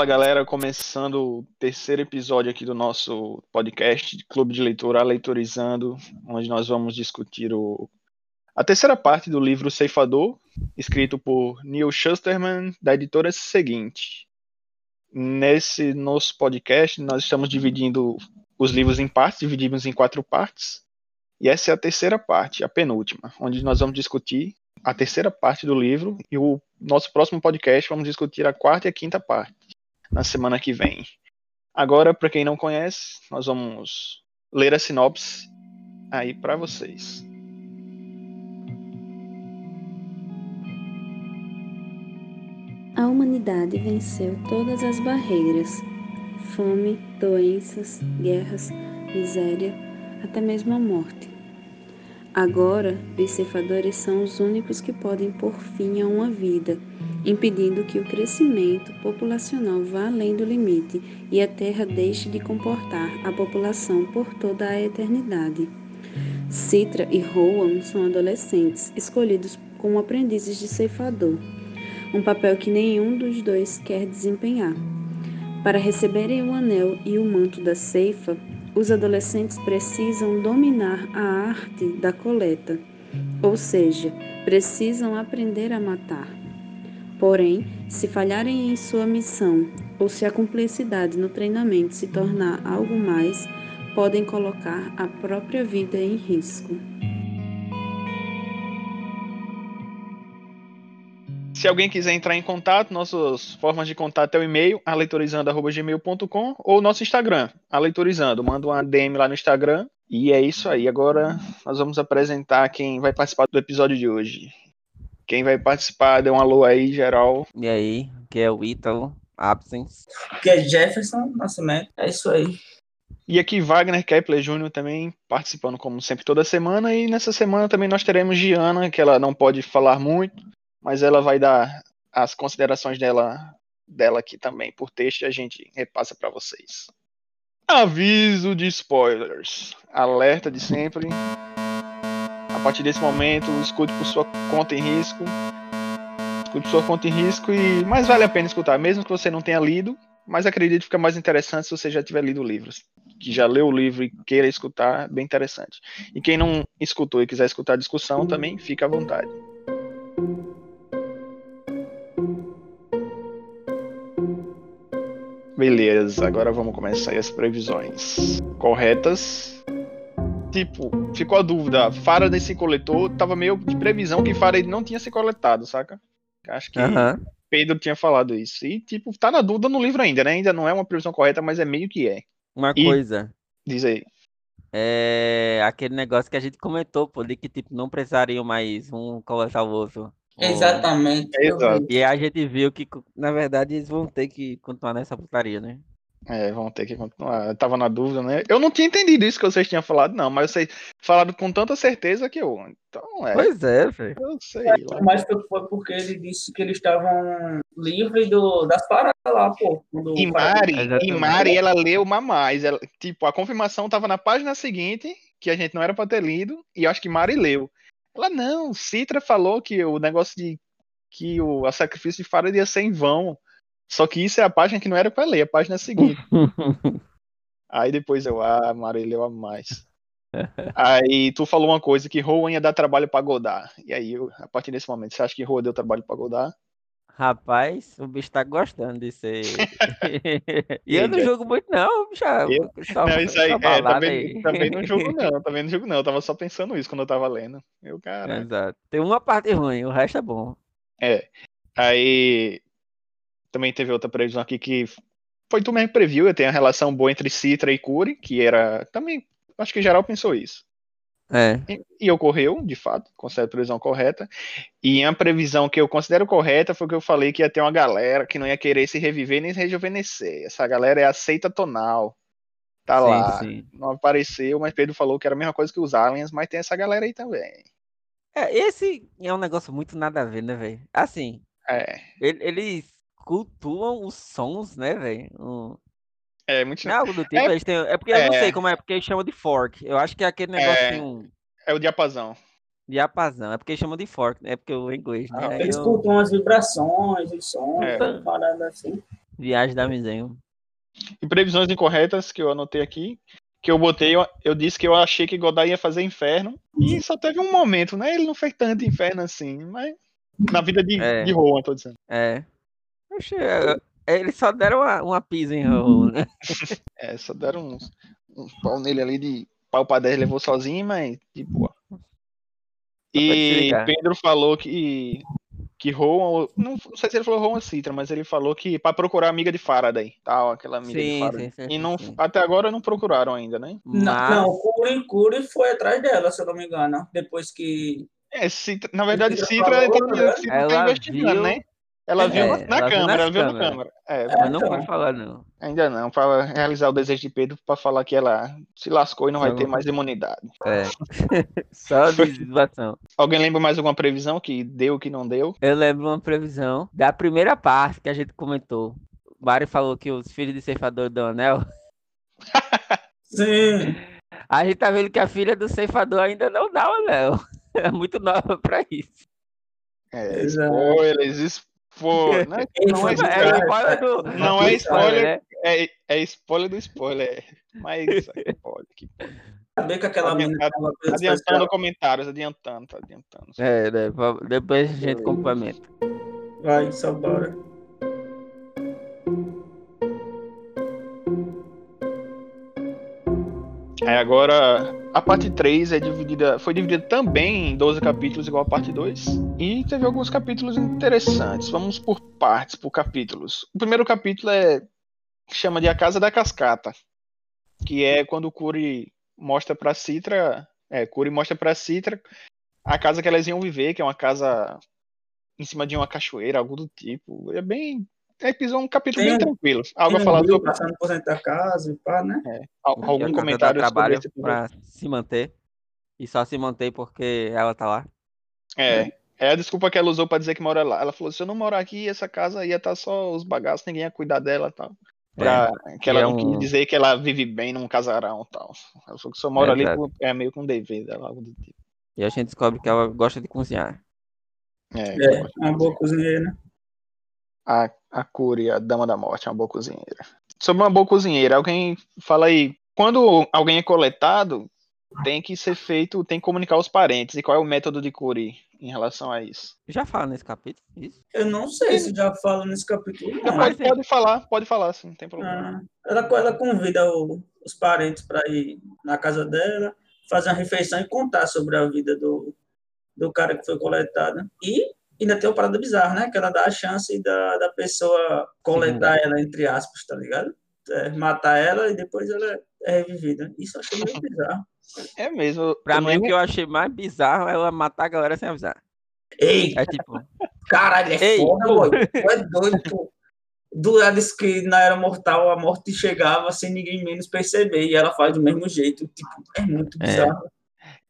Fala galera, começando o terceiro episódio aqui do nosso podcast Clube de Leitura Leitorizando, onde nós vamos discutir o... a terceira parte do livro Ceifador, escrito por Neil Shusterman, da editora seguinte. Nesse nosso podcast, nós estamos dividindo os livros em partes, dividimos em quatro partes, e essa é a terceira parte, a penúltima, onde nós vamos discutir a terceira parte do livro e o nosso próximo podcast vamos discutir a quarta e a quinta parte na semana que vem. Agora, para quem não conhece, nós vamos ler a sinopse aí para vocês. A humanidade venceu todas as barreiras: fome, doenças, guerras, miséria, até mesmo a morte. Agora, os ceifadores são os únicos que podem pôr fim a uma vida, impedindo que o crescimento populacional vá além do limite e a Terra deixe de comportar a população por toda a eternidade. Citra e Rowan são adolescentes, escolhidos como aprendizes de ceifador, um papel que nenhum dos dois quer desempenhar. Para receberem o anel e o manto da ceifa, os adolescentes precisam dominar a arte da coleta, ou seja, precisam aprender a matar. Porém, se falharem em sua missão ou se a cumplicidade no treinamento se tornar algo mais, podem colocar a própria vida em risco. Se alguém quiser entrar em contato, nossas formas de contato é o e-mail, aleitorizando.gmail.com ou nosso Instagram, aleitorizando. Manda uma DM lá no Instagram. E é isso aí. Agora nós vamos apresentar quem vai participar do episódio de hoje. Quem vai participar, dê um alô aí, geral. E aí, que é o Ítalo, Absence. Que é Jefferson Nascimento. É isso aí. E aqui Wagner Kepler Júnior também participando, como sempre, toda semana. E nessa semana também nós teremos Giana, que ela não pode falar muito, mas ela vai dar as considerações dela, dela aqui também por texto e a gente repassa para vocês. Aviso de spoilers. Alerta de sempre. A partir desse momento, escute por sua conta em risco. Escute por sua conta em risco e mais vale a pena escutar, mesmo que você não tenha lido, mas acredito que fica mais interessante se você já tiver lido o livro. Que já leu o livro e queira escutar, bem interessante. E quem não escutou e quiser escutar a discussão também, fica à vontade. Beleza, agora vamos começar as previsões corretas. Tipo, ficou a dúvida, Faraday se coletou, tava meio de previsão que Faraday não tinha se coletado, saca? Acho que Aham. Pedro tinha falado isso. E, tipo, tá na dúvida no livro ainda, né? Ainda não é uma previsão correta, mas é meio que é. Uma E- coisa, Diz aí. é aquele negócio que a gente comentou, pô, de que tipo, não precisariam mais um coletar o outro. Ou- Exatamente. E a gente viu que, na verdade, eles vão ter que continuar nessa putaria, né? É, vamos ter que continuar. Eu tava na dúvida, né? Eu não tinha entendido isso que vocês tinham falado, não, mas vocês falaram com tanta certeza que eu. Então, é. Pois é, velho. Eu sei lá. Mas foi foi porque ele disse que eles estavam livres do, das paradas lá, pô. quando E Mari, e Mari, ela leu uma mais. Ela, tipo, a confirmação tava na página seguinte, que a gente não era pra ter lido, e acho que Mari leu. Ela, não, Citra falou que o negócio de. que o a sacrifício de Faraday ia ser em vão. Só que isso é a página que não era pra ler, a página seguinte. Aí depois eu, ah, leu a mais. Aí tu falou uma coisa que Rowan ia dar trabalho pra Godard. E aí, eu, a partir desse momento, você acha que Rowan deu trabalho pra Godard? Rapaz, o bicho tá gostando de ser. e eu não jogo muito, não, bicho. Eu- Só, Não, isso aí, é, também, aí. também não jogo não, também não jogo não, eu tava só pensando isso quando eu tava lendo. Eu, cara, Exato. Tem uma parte ruim, o resto é bom. é. Aí, também teve outra previsão aqui que foi tu mesmo que previu, eu tenho a relação boa entre Citra e Curi, que era, também, acho que geral pensou isso. É. E, e ocorreu, de fato, considero a previsão correta. E a previsão que eu considero correta foi que eu falei que ia ter uma galera que não ia querer se reviver nem se rejuvenescer. Essa galera é a seita tonal. Tá sim, lá. sim. Não apareceu, mas Pedro falou que era a mesma coisa que os aliens, mas tem essa galera aí também. É, esse é um negócio muito nada a ver, né, velho? Assim, É, ele- eles cultuam os sons, né, velho? Um- é muito. É algo do tipo, É- têm. É porque eu não é. sei como é, porque eles chamam de fork. Eu acho que é aquele negocinho É o diapasão. diapasão. É porque eles chamam de fork, né? É porque o inglês, né? Ah, Eles eu- escutam as vibrações, os sons, É. paradas assim. Viagem da Misenho. E previsões incorretas que eu anotei aqui, que eu botei, eu, eu disse que eu achei que Godard ia fazer inferno, e só teve um momento, né? Ele não fez tanto inferno assim, mas na vida de, É. de Rowan, tô dizendo. É. Oxe, é, eles só deram uma, uma pisa em Raul, né? É, só deram uns, um pau nele ali de pau pra 10, levou sozinho, mas de boa. E. Pedro falou que que Rowan, não, não sei se ele falou Rowan Citra, mas ele falou que pra procurar a amiga de Faraday, tal, aquela amiga de Sim, Faraday. sim, sim, E não, sim. até agora não procuraram ainda, né? Não, Mas, não, Curi, Curi foi atrás dela, se eu não me engano. Depois que. É, Citra, na verdade, Citra Citra, falou, tá, né? Citra tá Ela investigando, viu- né? Ela viu É, na, ela câmera, ela viu na câmera. É, mas não foi falar, não. ainda não, pra realizar o desejo de Pedro, pra falar que ela se lascou e não vai Só ter não- mais imunidade. É. Só desvação. Alguém lembra mais alguma previsão que deu, que não deu? Eu lembro uma previsão da primeira parte que a gente comentou. O Mário falou que os filhos de ceifador do anel. Sim. A gente tá vendo que a filha do ceifador ainda não dá o anel. É muito nova pra isso. É, Exato. spoilers, spoiler. Não é, não é É spoiler, do. Não é spoiler. né? é, é spoiler do spoiler. Mas que pode, que pode. Saber que aquela Adianta- menina tava coisa Adiantando comentários, adiantando, tá adiantando. É, né? Depois a gente complementa. Vai, só bora. Aí agora a parte 3 é dividida, foi dividida também em 12 capítulos, igual a parte 2. E teve alguns capítulos interessantes. Vamos por partes, por capítulos. O primeiro capítulo é chama de A Casa da Cascata, que é quando o Curi mostra pra Citra, é, Curi mostra pra Citra a casa que elas iam viver, que é uma casa em cima de uma cachoeira, algo do tipo. É bem episódio- um capítulo Tem bem um- tranquilo. Algo a um falar sobre passando por dentro da casa e pá, né? a algum casa comentário sobre trabalho esse pra se manter. E só se mantém porque ela tá lá. É. É a desculpa que ela usou pra dizer que mora lá. Ela falou: se eu não morar aqui, essa casa ia estar só os bagaços, ninguém ia cuidar dela e tal. Pra, que ela é não um- quis dizer que ela vive bem num casarão e tal. Ela falou que só mora É, ali por- é meio que um dever dela, algo do tipo. E a gente descobre que ela gosta de cozinhar. É, É, uma boa cozinheira. né? a, a Curi, a Dama da Morte, é uma boa cozinheira. Sobre uma boa cozinheira, alguém fala aí, quando alguém é coletado, tem que ser feito, tem que comunicar aos parentes. E qual é o método de Curi em relação a isso? Já fala nesse capítulo? Isso? Eu não sei se já falo nesse capítulo. Não, Não. pode, pode falar, pode falar, sim, não tem problema. Ah, ela, ela convida o- os parentes para ir na casa dela, fazer uma refeição e contar sobre a vida do, do cara que foi coletado. E ainda tem uma parada bizarra, né? Que ela dá a chance da, da pessoa coletar ela, entre aspas, tá ligado? É, matar ela e depois ela é revivida. Isso eu achei meio bizarro. É mesmo. Pra eu mim, o que eu achei mais bizarro é ela matar a galera sem avisar. Ei, É tipo, caralho, é Ei, foda, boy. Tu é doido, pô. Do disse que na Era Mortal a morte chegava sem ninguém menos perceber e ela faz do mesmo jeito. Tipo, é muito É.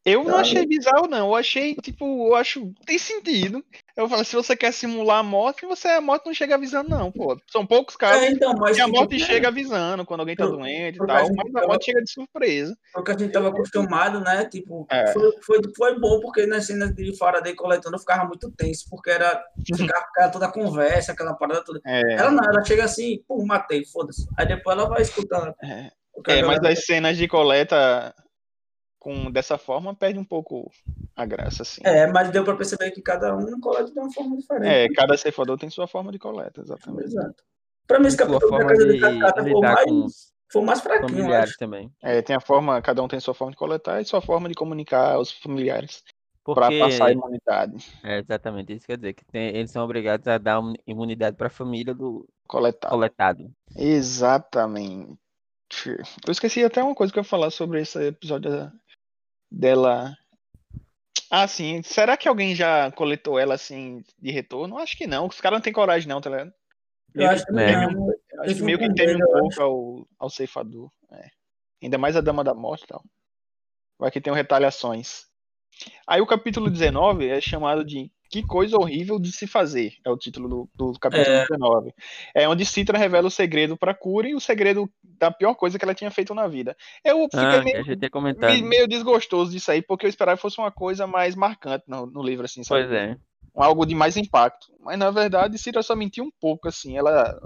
Eu não achei bizarro, não. Eu achei, tipo, eu acho. Tem sentido. Eu falo, se você quer simular a morte, você a morte não chega avisando, não, pô. São poucos casos É, então, mas que a morte chega avisando quando alguém tá Pro- doente e tal, caso mas de- a morte chega de surpresa. porque a gente tava acostumado, né? Tipo, É. foi, foi, foi bom porque nas cenas de Faraday coletando eu ficava muito tenso, porque era ficava, ficava toda a conversa, aquela parada toda. É, Ela não, ela chega assim, pum, matei, foda-se. Aí depois ela vai escutando. é, a é, mas as cenas de coleta com dessa forma perde um pouco a graça, assim. É, mas deu pra perceber que cada um coleta de uma forma diferente. É, cada ceifador tem sua forma de coleta, exatamente. Exato. Pra mim, esse capítulo da forma Casa de de Cascata foi mais, com foi mais fraquinho, também. É, tem a forma, cada um tem sua forma de coletar e sua forma de comunicar aos familiares pra Porque, passar a imunidade é exatamente isso quer dizer, que tem- eles são obrigados a dar imunidade pra família do coletada. coletado. Exatamente. Eu esqueci até uma coisa que eu ia falar sobre esse episódio da- dela. Ah, sim. Será que alguém já coletou ela assim de retorno? Acho que não. Os caras não têm coragem, não, tá ligado? Eu Meio acho que É. um- acho que meio que teme um pouco ao, ao ceifador. é. Ainda mais a Dama da Morte e tal. Vai que tem retaliações. Aí o capítulo 19 é chamado de Que Coisa Horrível de Se Fazer. É o título do, do capítulo É. 19. É onde Citra revela o segredo pra Cura e o segredo da pior coisa que ela tinha feito na vida. Eu fiquei Ah, que meio, meio desgostoso disso aí, porque eu esperava que fosse uma coisa mais marcante no, no livro, assim, sabe? Pois é. algo de mais impacto. Mas na verdade, Cira só mentiu um pouco, assim. Ela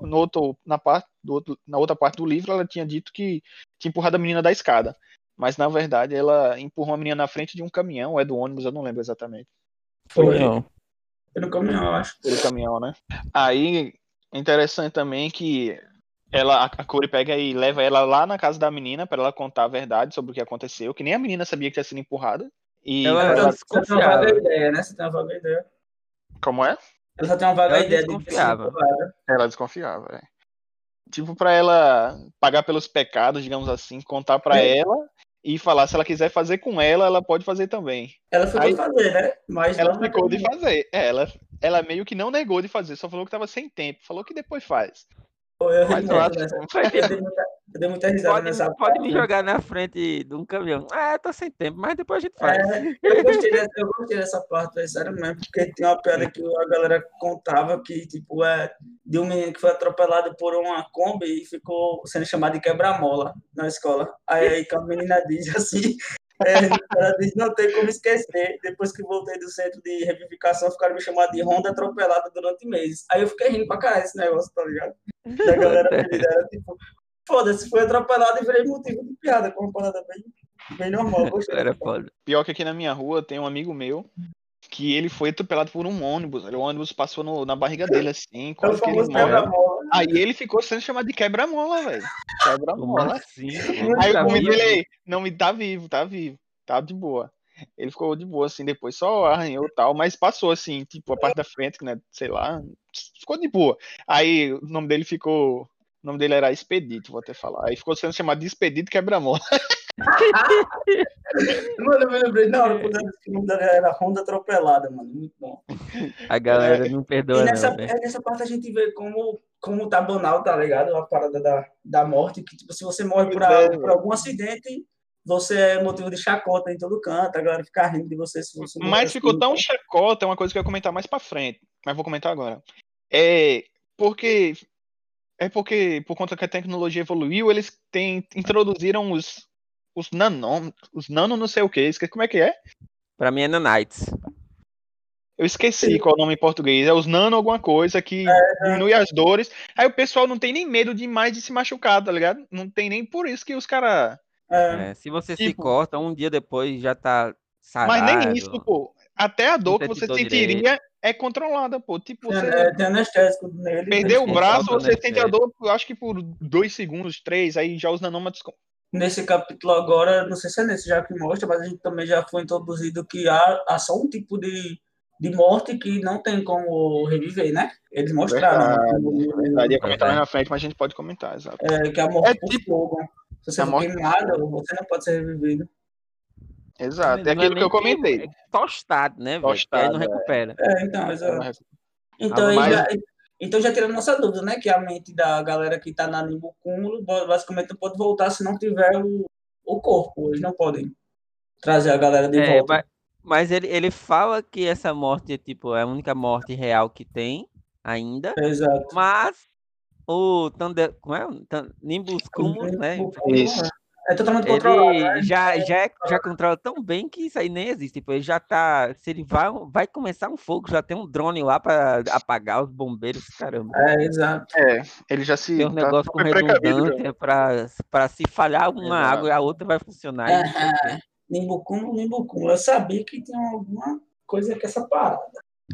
no outro, na, parte, do outro, na outra parte do livro, ela tinha dito que tinha empurrado a menina da escada. Mas na verdade ela empurrou a menina na frente de um caminhão, ou é do ônibus, eu não lembro exatamente. Foi. Não. Foi no caminhão, eu acho. Pelo caminhão, né? Aí, interessante também que ela, a Corey pega e leva ela lá na casa da menina para ela contar a verdade sobre o que aconteceu, que nem a menina sabia que tinha sido empurrada. E Ela ela- Você tem uma desconfiava. vaga ideia, né? Você tem uma vaga ideia. como é? Ela só tem uma vaga Ela ideia de desconfiava. empurrada. Ela desconfiava, é. Tipo, pra ela pagar pelos pecados, digamos assim, contar pra É. ela e falar se ela quiser fazer com ela, ela pode fazer também. Ela ficou Aí- de fazer, né? Mas Ela não ficou de fazer. É, ela, ela meio que não negou de fazer, só falou que tava sem tempo. Falou que depois faz. Pô, Eu Mas eu acho nessa. Eu dei muita, risada Pode, nessa pode me parte. jogar na frente de um caminhão. Ah, tô sem tempo, mas depois a gente faz. É, eu, gostei dessa, eu gostei dessa parte, é sério mesmo, porque tem uma piada que a galera contava que, tipo, é de um menino que foi atropelado por uma Kombi e ficou sendo chamado de quebra-mola na escola. Aí, aí a menina diz assim, é, ela diz, não tem como esquecer, depois que voltei do centro de revivificação, ficaram me chamando de Honda atropelada durante meses. Aí eu fiquei rindo pra caralho esse negócio, tá ligado? Da galera era tipo, foda-se, fui atropelado e virei motivo de piada, com uma parada bem, bem normal. Gostei Era foda. Pior que aqui na minha rua tem um amigo meu que ele foi atropelado por um ônibus. O ônibus passou no- na barriga dele assim, É quase que ele morre. quebra-mola. Aí ele ficou sendo chamado de quebra-mola, velho. Quebra-mola. assim? Aí Tá o dele, não me tá vivo, tá vivo, tá de boa. Ele ficou de boa assim, depois só arranhou e tal, mas passou assim, tipo, a parte da frente, né, sei lá, ficou de boa. Aí o nome dele ficou, o nome dele era Expedito, vou até falar. Aí ficou sendo chamado de Expedito Quebra-Mola. Mano, eu me lembrei, na hora quando eu disse que o nome dela era Honda Atropelada, mano. Muito bom. A galera não E perdoa, nessa, não, é, nessa parte a gente vê como, como tá banal, tá ligado? A parada da, da morte, que tipo, se você morre por, a- é, por algum acidente, você é motivo de chacota em todo canto, a galera fica rindo de você se você morrer Mas assim, ficou tão então. chacota, é uma coisa que eu ia comentar mais pra frente, mas vou comentar agora. É porque é porque por conta que a tecnologia evoluiu, eles têm, introduziram os os nanômetros, os nano não sei o que, como é que é? Pra mim é Nanites. Eu esqueci qual é o nome em português, é os nano alguma coisa que diminui as dores. Aí o pessoal não tem nem medo de mais de se machucar, tá ligado? Não tem nem por isso que os caras. É, É, se você se Tipo- corta, um dia depois já tá sarado. Mas nem isso, pô. Até a dor que você sentiria é controlada, pô. Tipo, tem, você é, tem anestésico nele. Perdeu o braço, você sente a dor, eu acho que por dois segundos, três, aí já os nanômetros. Nesse capítulo agora, não sei se é nesse já que mostra, mas a gente também já foi introduzido que há, há só um tipo de, de morte que não tem como reviver, né? Eles mostraram. né? Verdade, ia comentar mais na frente, mas a gente pode comentar, exato. É, que é a morte É por tipo- fogo. Se você for morte- queimado, você não pode ser revivido. Exato, é aquilo que eu comentei. É tostado, né? Tostado, Aí não é. recupera. É, então, exato. Então, Ah, mas- já, então já tirando nossa dúvida, né? Que a mente da galera que tá na Nimbo Cúmulo basicamente não pode voltar se não tiver o, o corpo. Eles não podem trazer a galera de É, volta. mas, mas ele, ele fala que essa morte é tipo é a única morte real que tem ainda, Exato. mas o Thunder, como é? Nimbus Cumulus, né? Isso. É totalmente controlado. Ele né? já, já, é- já controla tão bem que isso aí nem existe. Tipo, ele já tá. Se ele vai, vai começar um fogo, já tem um drone lá pra apagar os bombeiros, caramba. É, exato. É, ele já se. Tem um tá negócio com precavido já. redundância pra, pra se falhar uma Exato. água e a outra vai funcionar. não sei o quê. Nimbo Cúmulo, Nimbo Cúmulo. Eu sabia que tinha alguma coisa com essa parada.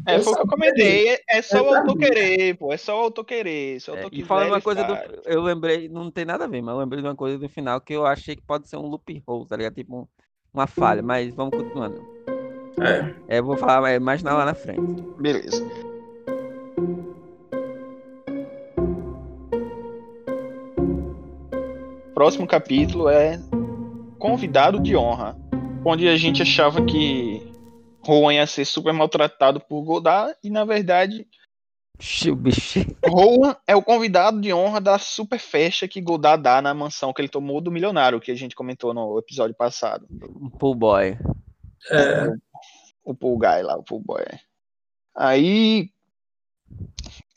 É, Eu foi o que eu comentei. É, é só Eu o autor querer, pô. É só o autor querer. O É, e falando uma coisa do. faz. Eu lembrei, não tem nada a ver, mas eu lembrei de uma coisa do final que eu achei que pode ser um loophole, tá ligado? Tipo, um- uma falha, mas vamos continuando. É. É, eu vou falar mais- mais na- lá na frente. Beleza. Próximo capítulo é Convidado de Honra, onde a gente achava que Rowan ia ser super maltratado por Godard e na verdade O. Rowan é o convidado de honra da super festa que Godard dá na mansão que ele tomou do milionário, que a gente comentou no episódio passado. Um pool boy. É, O pool guy lá, o pool boy. Aí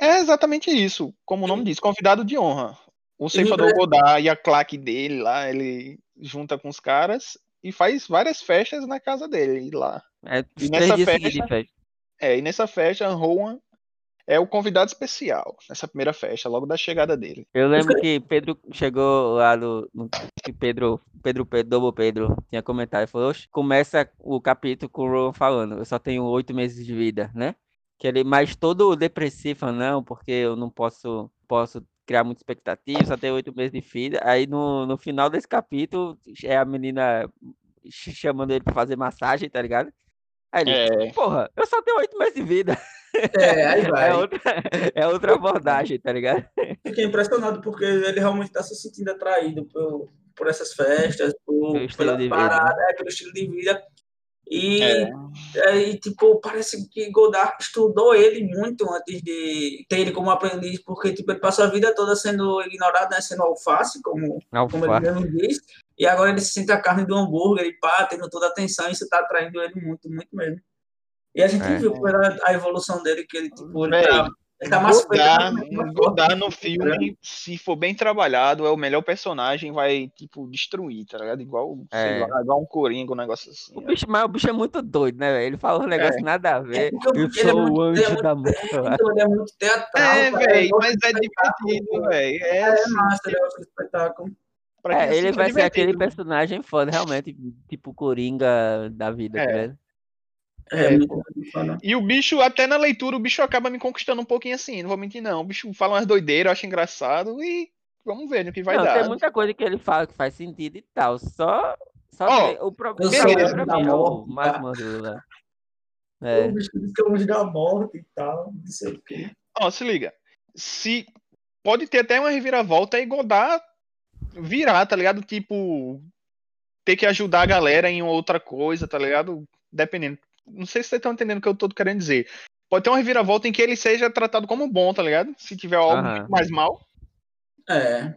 é exatamente isso, como o nome diz, convidado de honra. O ceifador lembra- Godard e a claque dele lá, ele junta com os caras e faz várias festas na casa dele lá. É E nessa festa- festa. É, e nessa festa, Rowan é o convidado especial nessa primeira festa, logo da chegada dele. Eu lembro que Pedro chegou lá no, no que Pedro, Pedro, Pedro, Double Pedro tinha comentado e falou: "Oxe, começa o capítulo com o Ron falando, eu só tenho oito meses de vida, né? Que ele, mas todo depressivo, falando, não, porque eu não posso, posso criar muita expectativa, só tenho oito meses de vida. Aí no, no final desse capítulo é a menina ch- chamando ele pra fazer massagem, tá ligado? Aí ele, É, porra, eu só tenho oito meses de vida. É, aí vai. É outra, é outra abordagem, tá ligado? Fiquei impressionado porque ele realmente está se sentindo atraído por, por essas festas, por, pela de vida. parada, é, pelo estilo de vida. E, é. aí, tipo, parece que Godard estudou ele muito antes de ter ele como aprendiz, porque tipo, ele passou a vida toda sendo ignorado, né, sendo alface, como, como ele Alface. mesmo diz, e agora ele se sente a carne do hambúrguer e pá, tendo toda a atenção, e isso tá atraindo ele muito, muito mesmo. E a gente É. viu pela a evolução dele, que ele, tipo, ele Véi, tá, ele tá mais forte. Godard no filme, se for bem trabalhado, é o melhor personagem, vai, tipo, destruir, tá ligado? Igual, É. lá, igual um Coringa, um negócio assim. O bicho, mas o bicho é muito doido, né, velho? Ele fala um negócio nada a ver. porque o Eu é sou muito- o ele é anjo da morte. Então, ele é muito teatral. É, velho, mas é divertido, velho. É, É assim, massa, ele gosta de espetáculo. Pra É, ele vai é ser aquele divertido. personagem foda, realmente, tipo Coringa da vida, tá É. É, É, foda. E o bicho, até na leitura, o bicho acaba me conquistando um pouquinho assim, não vou mentir não. O bicho fala umas doideiras, eu acho engraçado e vamos ver no que vai Não, dar. tem muita coisa que ele fala que faz sentido e tal. Só. só que o o problema o pra mim é o mais tá? Mandula. O É. bicho diz é o da morte e tal, não sei o quê. Ó, se liga. Se pode ter até uma reviravolta e Godard virar, tá ligado? Tipo, ter que ajudar a galera em outra coisa, tá ligado? Dependendo. Não sei se vocês estão entendendo o que eu tô querendo dizer. Pode ter uma reviravolta em que ele seja tratado como bom, tá ligado? Se tiver algo muito mais mal. É.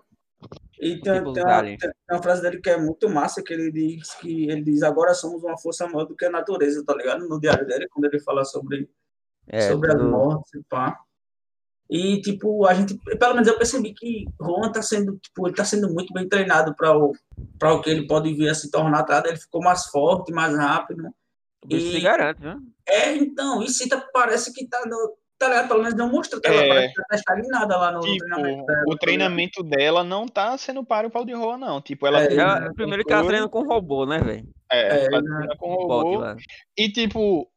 E tem, tem, uma, tem uma frase dele que é muito massa, que ele diz que ele diz agora somos uma força maior do que a natureza, tá ligado? No diário dele, quando ele fala sobre, É, sobre as tudo- mortes e pá. E, tipo, a gente, pelo menos eu percebi que Rohan tá sendo, tipo, ele tá sendo muito bem treinado para o, para o que ele pode vir a se tornar, tá? Ele ficou mais forte, mais rápido. bicho se e- garante, né? É, então, e Cita parece que tá, no, tá ligado? Pelo menos não mostrou que ela É. parece que tá estagnada lá no Tipo, treinamento dela. o treinamento dela não tá sendo páreo para o de Roa, não. Tipo, ela É, Ela- primeiro que ela treina com robô, né, velho? é, É, ela né? treina com robô. lá. E, tipo,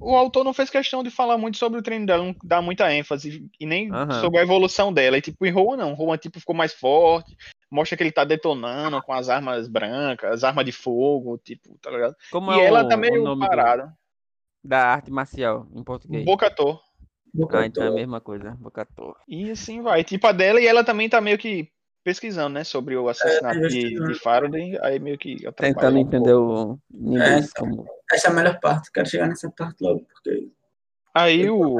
o autor não fez questão de falar muito sobre o treino dela, não dá muita ênfase, e nem Aham. sobre a evolução dela. E, tipo, em Roa, não. Roa, tipo, ficou mais forte, mostra que ele tá detonando com as armas brancas, as armas de fogo, tipo, tá ligado? Como e é ela o, tá o meio nome do- parada. da arte marcial em português? Bocator. Ah, então é a mesma coisa, Bocator. E assim vai. Tipo, a dela e ela também tá meio que pesquisando, né, sobre o assassinato de, investigando. de Faraday, aí meio que Tentando um entender pouco. o inglês então. como. Essa é a melhor parte, quero chegar nessa parte logo, porque Aí o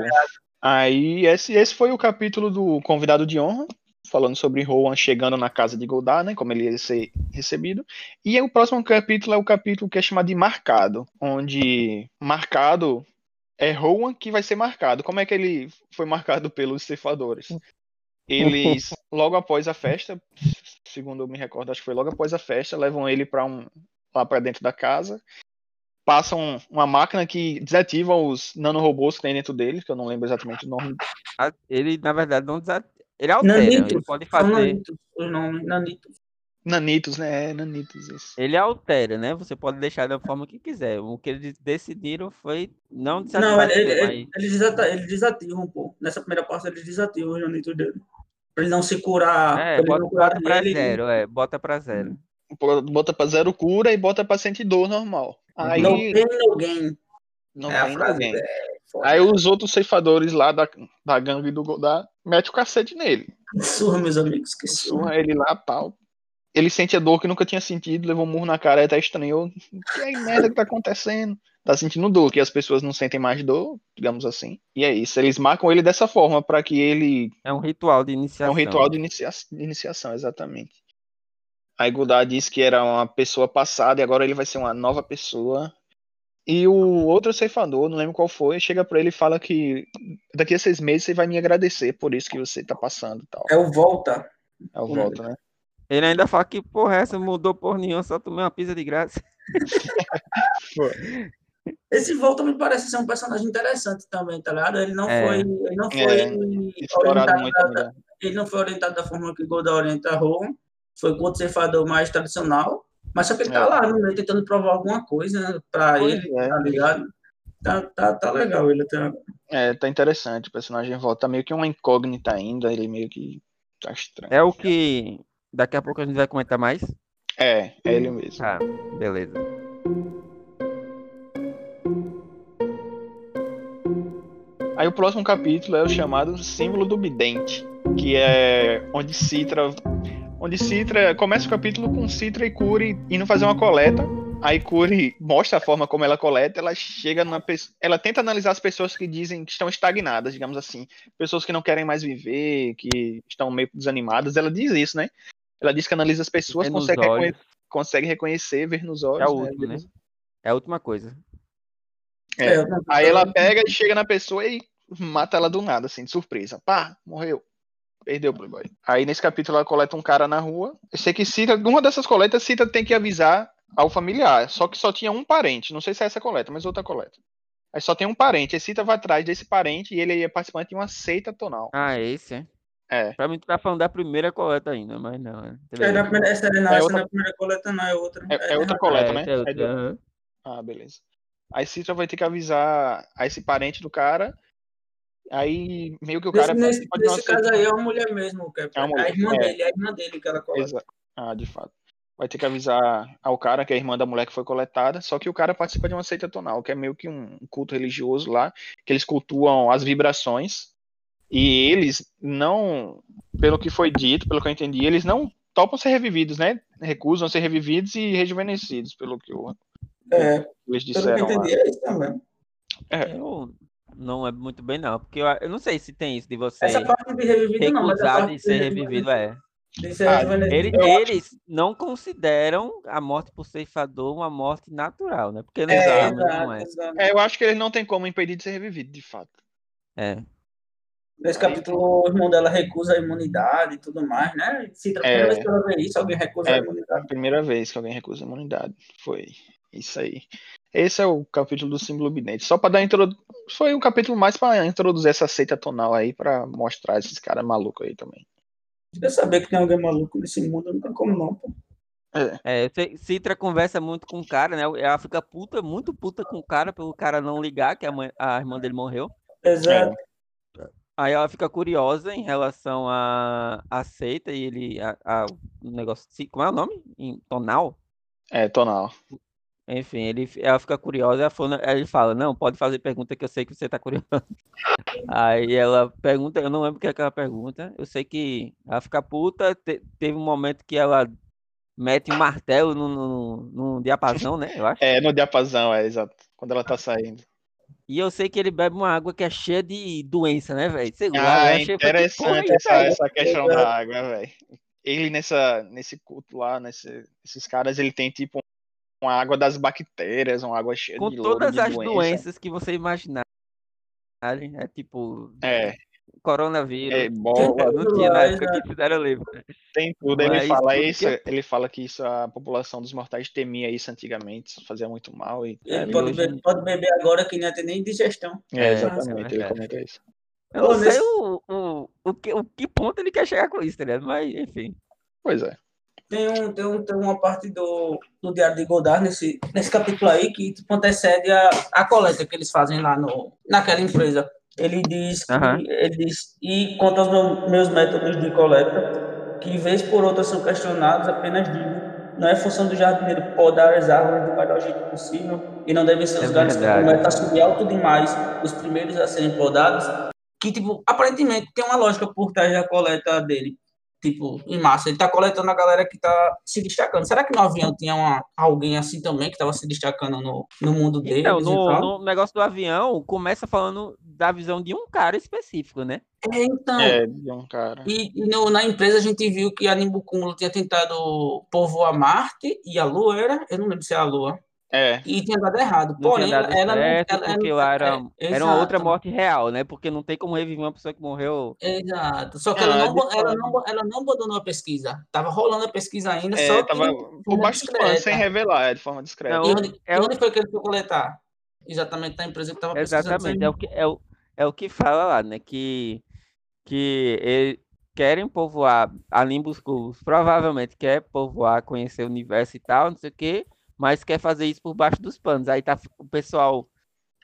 aí esse esse foi o capítulo do convidado de honra, falando sobre Rowan chegando na casa de Goldar, né, como ele ia ser recebido. E aí o próximo capítulo é o capítulo que é chamado de Marcado, onde Marcado é Rowan que vai ser marcado. Como é que ele foi marcado pelos ceifadores? Eles, logo após a festa, segundo eu me recordo, acho que foi logo após a festa, levam ele para um lá para dentro da casa, passam uma máquina que desativa os nanorobôs que tem dentro dele, que eu não lembro exatamente o nome. Ele, na verdade, não desa... Ele altera, Nanitos, ele pode fazer. Nanitos, Nanitos. Nanitos, né? É, Nanitos, isso. Ele altera, né? Você pode deixar da forma que quiser. O que eles decidiram foi não Não, desativar ele, ele, ele, mas... ele, desata- eles desativam, pô. Nessa primeira parte, eles desativam os Nanitos dele. Pra ele não se curar. É, ele bota, não curar bota pra nele. zero, é, bota pra zero. Bota pra zero cura e bota pra sentir dor normal. Aí pain, no gain. não é tem ninguém. é. Aí os outros ceifadores lá da, da gangue do Godard metem o cacete nele. Que surra, meus amigos, que surra. Surra ele lá tal. Ele sente a dor que nunca tinha sentido, levou um murro na cara e até estranhou. Que é merda que tá acontecendo? Tá sentindo dor, que as pessoas não sentem mais dor, digamos assim. E é isso, eles marcam ele dessa forma para que ele É um ritual de É iniciação. um ritual de, inicia- de iniciação, exatamente. Aí Godard disse que era uma pessoa passada e agora ele vai ser uma nova pessoa. E o outro ceifador, não lembro qual foi, chega pra ele e fala que daqui a seis meses você vai me agradecer por isso que você tá passando e tal. É o Volta. É o volta, né? Ele ainda fala que, porra, essa mudou por nenhuma, só tomei uma pizza de graça. Esse Volta me parece ser um personagem interessante também, tá ligado? Ele não É. foi, ele não foi É, orientado da- ainda. ele não foi orientado da forma que Golda orienta Rowan, foi com outro ceifador mais tradicional, mas só que ele tá É. lá no meio tentando provar alguma coisa né, pra Pois ele, é. tá ligado? Tá, tá, tá legal ele até agora. É, tá interessante. O personagem volta tá meio que uma incógnita ainda. Ele meio que tá estranho. É o que daqui a pouco a gente vai comentar mais. É, é ele mesmo. Ah, beleza. Aí o próximo capítulo é o chamado Símbolo do Bidente, que é onde Citra, onde Citra começa o capítulo com Citra e Curi indo fazer uma coleta. Aí Curi mostra a forma como ela coleta, ela chega numa pessoa, ela tenta analisar as pessoas que dizem que estão estagnadas, digamos assim, pessoas que não querem mais viver, que estão meio desanimadas. Ela diz isso, né? Ela diz que analisa as pessoas, consegue, reconhe- consegue reconhecer, ver nos olhos. É o né? último, né? É a última coisa. É. não- Aí ela pega e chega na pessoa e mata ela do nada, assim, de surpresa. Pá, morreu. Perdeu o Playboy. Aí nesse capítulo ela coleta um cara na rua. Eu sei que Cita, uma dessas coletas, Cita tem que avisar ao familiar. Só que só tinha um parente. Não sei se é essa coleta, mas outra coleta. Aí só tem um parente. Aí Cita vai atrás desse parente e ele é participante de uma seita tonal. Ah, esse, é? É. Pra mim, tu tá falando da primeira coleta ainda, mas não. É, É na primeira, essa não, É essa outra- não é a primeira coleta, não, é outra. É, é outra coleta, É, né? essa é outra, É aham. Ah, beleza. Aí Citra vai ter que avisar a esse parente do cara. Aí meio que o cara Nesse, nesse, nesse caso aí é uma mulher mesmo, que é, É mulher, a irmã é. dele, é a irmã dele que ela coleta. Exa- Ah, de fato. Vai ter que avisar ao cara, que é a irmã da mulher que foi coletada, só que o cara participa de uma seita tonal, que é meio que um culto religioso lá, que eles cultuam as vibrações, e eles não, pelo que foi dito, pelo que eu entendi, eles não topam ser revividos, né? Recusam ser revividos e rejuvenescidos, pelo que eu- É, eles pelo que eu disseram lá. entendi, é isso também. Eu não é muito bem, não. Porque eu, eu não sei se tem isso de você Essa parte de revivido não, mas a recusar parte de ser revivido, é. Ah, Ele- eu acho- eles não consideram a morte por ceifador uma morte natural, né? Porque não, É, não exato, é. exato. É, eu acho que ele não tem como impedir de ser revivido, de fato. É. Nesse capítulo, o irmão dela recusa a imunidade e tudo mais, né? Se a primeira É. vez que ela vê isso, alguém recusa É. a imunidade. Primeira vez que alguém recusa a imunidade. Foi isso aí. Esse é o capítulo do símbolo bidente. Só para dar introdu... Foi um capítulo mais para introduzir essa seita tonal aí, para mostrar esses caras malucos aí também. Queria saber que tem alguém maluco nesse mundo, não tem como não, pô. É, É, Citra conversa muito com o cara, né? Ela fica puta, muito puta com o cara, pelo cara não ligar que a, mãe- a irmã dele morreu. Exato. Aí ela fica curiosa em relação à à seita e ele. A, a- o negócio. Como é o nome? Em tonal? é, tonal. Enfim, ele, ela fica curiosa, ela fala, ele fala, não, pode fazer pergunta que eu sei que você tá curioso. Aí ela pergunta, eu não lembro o que é que ela pergunta, eu sei que ela fica puta, te- teve um momento que ela mete um martelo no, no, no diapasão, né, eu acho. É, no diapasão, é, exato. Quando ela tá saindo. E eu sei que ele bebe uma água que é cheia de doença, né, velho? Ah, porra interessante é essa, aí? essa questão da água, velho. Ele nessa, nesse culto lá, nesse, esses caras, ele tem tipo uma água das bactérias, uma água cheia Com de lodo, todas de as doença. doenças que você imaginar. É tipo, É, coronavírus. é ebola, Não tinha na época que fizeram o livro. Tem tudo, ele Mas fala tudo isso, que- ele fala que isso a população dos mortais temia isso antigamente, isso fazia muito mal e É, Ele pode, hoje- beber, pode beber agora que não tem nem digestão. é, É, exatamente, é ele comenta isso. Eu não Pô, sei nesse- o, o, o, que, o que ponto ele quer chegar com isso, tá ligado? Mas, enfim. Pois é. Tem, um, tem, um, tem uma parte do, do Diário de Godard nesse, nesse capítulo aí que tipo, antecede a, a coleta que eles fazem lá no, naquela empresa. Ele diz, que, Aham. ele diz, e quanto aos meu- meus métodos de coleta, que vez por outra são questionados, apenas digo, não é função do jardineiro podar as árvores do melhor jeito possível, e não devem ser os É galhos que começam a subir alto demais, os primeiros a serem podados, que, tipo, aparentemente tem uma lógica por trás da coleta dele tipo, em massa. Ele tá coletando a galera que tá se destacando. Será que no avião tinha uma, alguém assim também que tava se destacando no, no mundo deles Então, e no, tal? no negócio do avião, começa falando da visão de um cara específico, né? É, então. É, de um cara. E, e no- na empresa a gente viu que a Nimbukumulo tinha tentado povoar Marte e a Lua era, eu não lembro se é a Lua, É, e tinha dado errado. Não Porém, dado ela, certo, não. Ela, porque ela- era, é, era uma outra morte real, né? Porque não tem como reviver uma pessoa que morreu. Exato. Só que Ah, ela, não, ela, não, ela não abandonou a pesquisa. Tava rolando a pesquisa ainda, é só que tava de por baixo dos sem revelar, é, de forma discreta. Não, E onde, é o- onde foi que ele foi coletar? exatamente da empresa que estava Exatamente, é o que, é, o, é o que fala lá, né? Que, que ele, querem povoar a Nimbus Cubos, provavelmente quer povoar, conhecer o universo e tal, não sei o quê, mas quer fazer isso por baixo dos panos. Aí tá o pessoal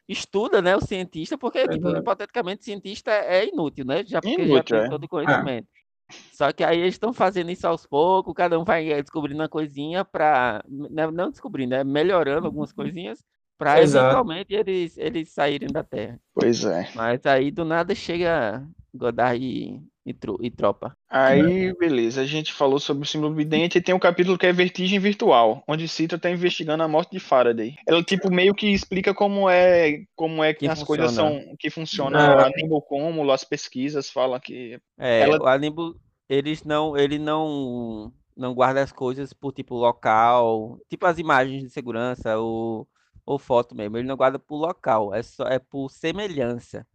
estuda, né, o cientista, porque tipo, hipoteticamente cientista é inútil, né? Já porque inútil, já tem é. todo o conhecimento. Só que aí eles estão fazendo isso aos poucos, cada um vai descobrindo uma coisinha para né, não descobrindo, né, melhorando algumas coisinhas para eventualmente eles, eles saírem da Terra. Pois é. Mas aí do nada chega Godard e e, tro e tropa. Aí, beleza, a gente falou sobre o símbolo vidente e tem um capítulo que é Vertigem Virtual, onde Citra está investigando a morte de Faraday. Ela, tipo, meio que explica como é, como é que, que as funciona. coisas são, que funciona é. a Nimble Cúmulo, as pesquisas falam que... É, ela... o Nimble, eles não, ele não, não guarda as coisas por, tipo, local, tipo as imagens de segurança, ou, ou foto mesmo, ele não guarda por local, é, só, é por semelhança.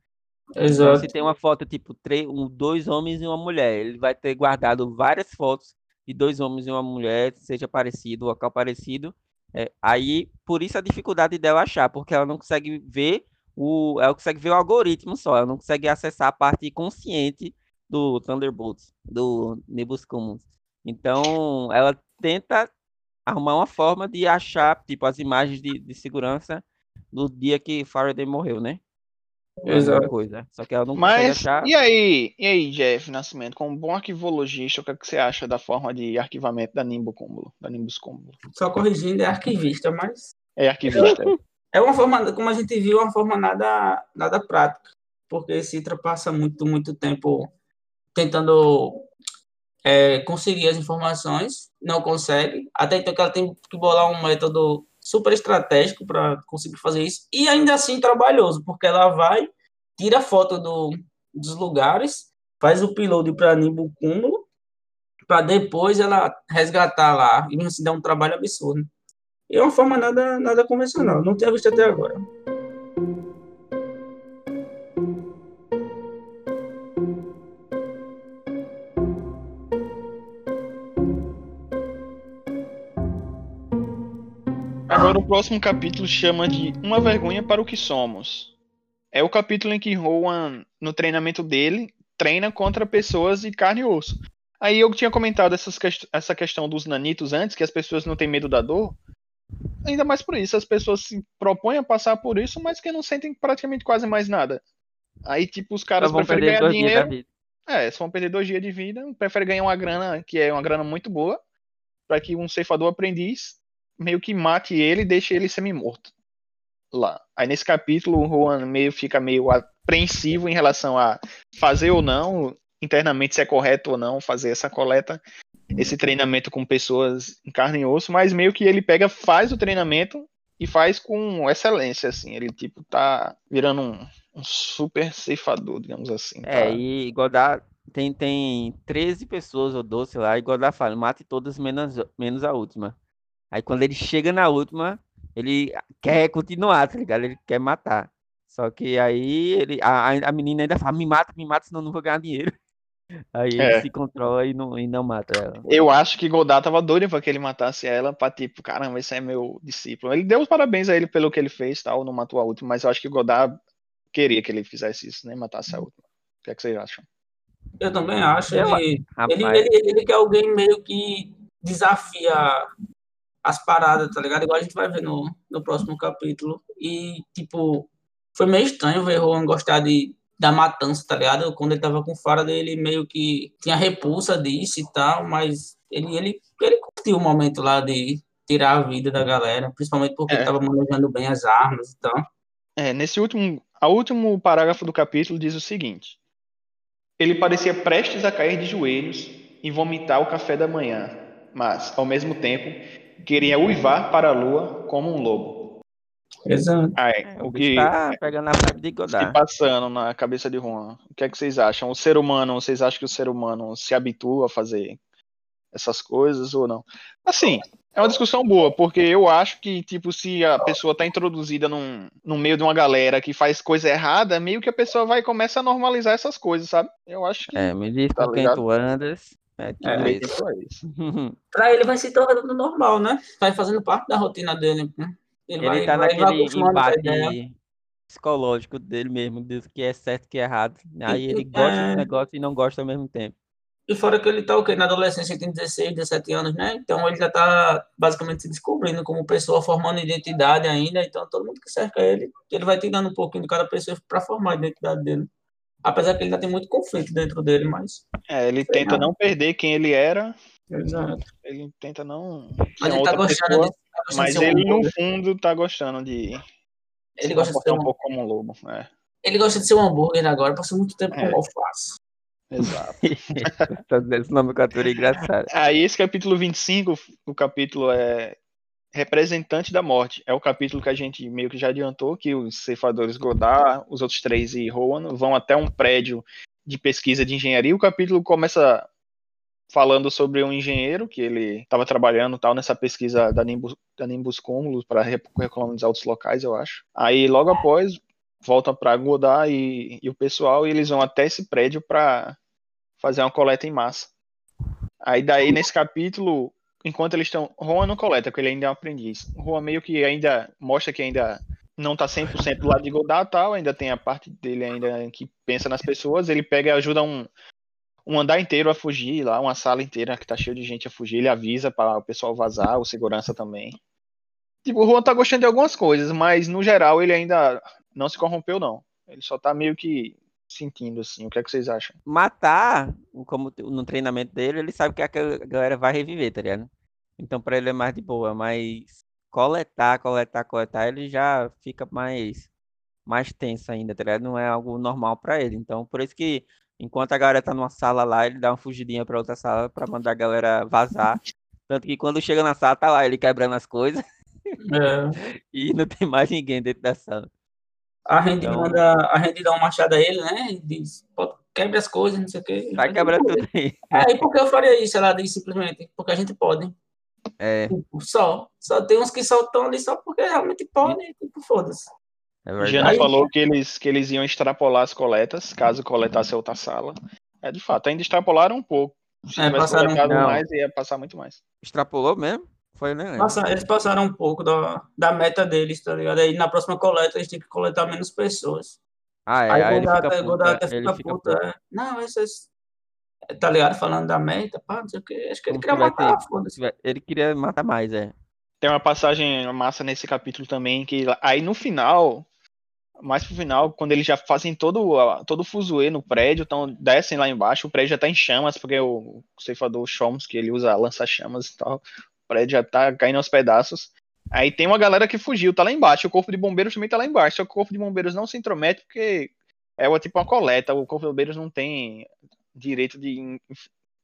Exato. Então, se tem uma foto tipo três, um, dois homens e uma mulher, ele vai ter guardado várias fotos de dois homens e uma mulher, seja parecido, local parecido. É, aí, por isso a dificuldade dela achar, porque ela não consegue ver o, ela consegue ver o algoritmo só, ela não consegue acessar a parte consciente do Thunderbolts, do Nibus Commons. Então, ela tenta arrumar uma forma de achar, tipo, as imagens de, de segurança do dia que Faraday morreu, né? Exato. Coisa. Só que ela não Mas, achar... e aí, e aí, Jeff Nascimento, como bom arquivologista, o que, é que você acha da forma de arquivamento da Nimbus Cúmulo? Da Nimbus Cúmulo? Só corrigindo, é arquivista, mas. É arquivista. é uma forma, como a gente viu, uma forma nada, nada prática. Porque Citra passa muito, muito tempo tentando é, conseguir as informações, não consegue. Até então que ela tem que bolar um método super estratégico para conseguir fazer isso e ainda assim trabalhoso, porque ela vai, tira foto do, dos lugares, faz o upload para Nimbo Cúmulo, para depois ela resgatar lá e se dá um trabalho absurdo. E é uma forma nada, nada convencional, não tinha visto até agora. Agora o próximo capítulo chama de Uma Vergonha para o que Somos. É o capítulo em que Rowan, no treinamento dele, treina contra pessoas de carne e osso. Aí eu tinha comentado essas, essa questão dos nanitos antes, que as pessoas não têm medo da dor. Ainda mais por isso, as pessoas se propõem a passar por isso, mas que não sentem praticamente quase mais nada. Aí, tipo, os caras preferem ganhar dinheiro. É, só vão perder dois dias de vida, preferem ganhar uma grana, que é uma grana muito boa, para que um ceifador aprendiz meio que mate ele e deixe ele semi-morto lá. Aí nesse capítulo o Juan meio fica meio apreensivo em relação a fazer ou não, internamente se é correto ou não fazer essa coleta, esse treinamento com pessoas em carne e osso, mas meio que ele pega, faz o treinamento e faz com excelência, assim. Ele, tipo, tá virando um, um super ceifador, digamos assim. É, tá? e Godard tem, tem 13 pessoas ou 12 lá, e Godard fala, mate todas menos, menos a última. Aí quando ele chega na última, ele quer continuar, tá ligado? Ele quer matar. Só que aí ele, a, a menina ainda fala, me mata, me mata, senão eu não vou ganhar dinheiro. Aí ele é. se controla e não, e não mata ela. Eu acho que Godard tava doido pra que ele matasse ela, pra tipo, caramba, esse é meu discípulo. Ele deu os parabéns a ele pelo que ele fez, tal, não matou a última, mas eu acho que Godard queria que ele fizesse isso, nem matasse a última. O que, é que vocês acham? Eu também acho. Ele, ele, ele, ele quer alguém meio que desafia as paradas, tá ligado? Igual a gente vai ver no, no próximo capítulo. E, tipo, foi meio estranho ver Rowan gostar de, da matança, tá ligado? Quando ele tava com fora dele, meio que tinha repulsa disso e tal, mas ele, ele, ele curtiu o momento lá de tirar a vida da galera, principalmente porque é. ele tava manejando bem as armas e tal. É, nesse último, a último parágrafo do capítulo diz o seguinte: Ele parecia prestes a cair de joelhos e vomitar o café da manhã, mas, ao mesmo tempo, queria uivar para a lua como um lobo. Exato. Aí, é, o que tá pegando a vibe de Godard. Se passando na cabeça de Juan. O que é que vocês acham? O ser humano, vocês acham que o ser humano se habitua a fazer essas coisas ou não? Assim, é uma discussão boa, porque eu acho que, tipo, se a pessoa tá introduzida num, no meio de uma galera que faz coisa errada, meio que a pessoa vai começar a normalizar essas coisas, sabe? Eu acho que. É, me diz tá quem tu andas. É, é, isso. É isso. pra ele vai se tornando normal, né? Vai fazendo parte da rotina dele. Né? Ele, vai, tá vai- vai naquele ideia. embate psicológico dele mesmo, do que é certo e que é errado. Aí ele gosta É. do negócio e não gosta ao mesmo tempo. E fora que ele tá o quê? Na adolescência, ele tem 16, 17 anos, né? Então ele já tá basicamente se descobrindo como pessoa, formando identidade ainda. Então todo mundo que cerca ele, ele vai tirando um pouquinho de cada pessoa para formar a identidade dele. Apesar que ele ainda tem muito conflito dentro dele, mas. É, ele tenta não perder quem ele era, Exato. ele tenta não Mas ele tá gostando, pessoa, de, tá gostando mas de ser um ele no hambúrguer. fundo tá gostando de Ele se gosta de ser um, um pouco como um lobo. É, ele gosta de ser um hambúrguer agora, passou muito tempo com É. alface. exato. Essa nomenclatura é engraçada. Aí esse capítulo 25, o capítulo é Representante da Morte. É o capítulo que a gente meio que já adiantou, que os ceifadores Godard, os outros três e Rowan vão até um prédio de pesquisa de engenharia. O capítulo começa falando sobre um engenheiro que ele estava trabalhando tal nessa pesquisa da Nimbus, da Nimbus Cúmulos para recolonizar outros locais, eu acho. Aí logo após voltam para Godard e, e o pessoal e eles vão até esse prédio para fazer uma coleta em massa. Aí daí nesse capítulo, enquanto eles estão, Juan não coleta, porque ele ainda é um aprendiz. Juan meio que ainda mostra que ainda não tá 100% do lado de Godard tal, ainda tem a parte dele ainda que pensa nas pessoas, ele pega e ajuda um um andar inteiro a fugir lá, uma sala inteira que tá cheia de gente a fugir, ele avisa para o pessoal vazar, o segurança também. Tipo, o Juan tá gostando de algumas coisas, mas no geral ele ainda não se corrompeu não. Ele só tá meio que sentindo assim. O que é que vocês acham? Matar, como no treinamento dele, ele sabe que aquela galera vai reviver, tá ligado? Então pra ele é mais de boa, mas coletar, coletar, coletar, ele já fica mais mais tenso ainda, tá ligado? Não é algo normal pra ele. Então por isso que enquanto a galera tá numa sala lá, ele dá uma fugidinha pra outra sala pra mandar a galera vazar. Tanto que quando chega na sala, tá lá ele quebrando as coisas É. e não tem mais ninguém dentro da sala. A gente Então- manda, a gente dá uma machada a ele, né? E diz, "Pô, quebre as coisas, não sei o quê. Vai quebrando tudo aí. É, e por que eu faria isso? Ela diz simplesmente, porque a gente pode. É, Tipo, Só. Só tem uns que só estão ali só porque realmente podem, tipo, foda-se. é Jana verdade. falou que eles, que eles iam extrapolar as coletas, caso coletasse outra sala. É de fato, ainda extrapolaram um pouco. Se É, tivesse coletado Não. mais, ia passar muito mais. Extrapolou mesmo? Foi, né? Passa- eles passaram um pouco da, da meta deles, tá ligado? Aí na próxima coleta eles têm que coletar menos pessoas. Ah, é, Aí aí ele Godard fica até- Godard é, ele fica fica puto. é. Não, essas. Tá ligado? Falando da meta, pá, não sei o quê. Acho que ele queria que matar, ter? foda-se. Ele queria matar mais, é. Tem uma passagem massa nesse capítulo também, que aí no final, mais pro final, quando eles já fazem todo, todo o fuzuê no prédio, então descem lá embaixo, o prédio já tá em chamas, porque o, o ceifador Choms, que ele usa lança-chamas e tal, prédio já tá caindo aos pedaços. Aí tem uma galera que fugiu, tá lá embaixo, o corpo de bombeiros também tá lá embaixo, só que o corpo de bombeiros não se intromete, porque é uma, tipo uma coleta, o corpo de bombeiros não tem direito de,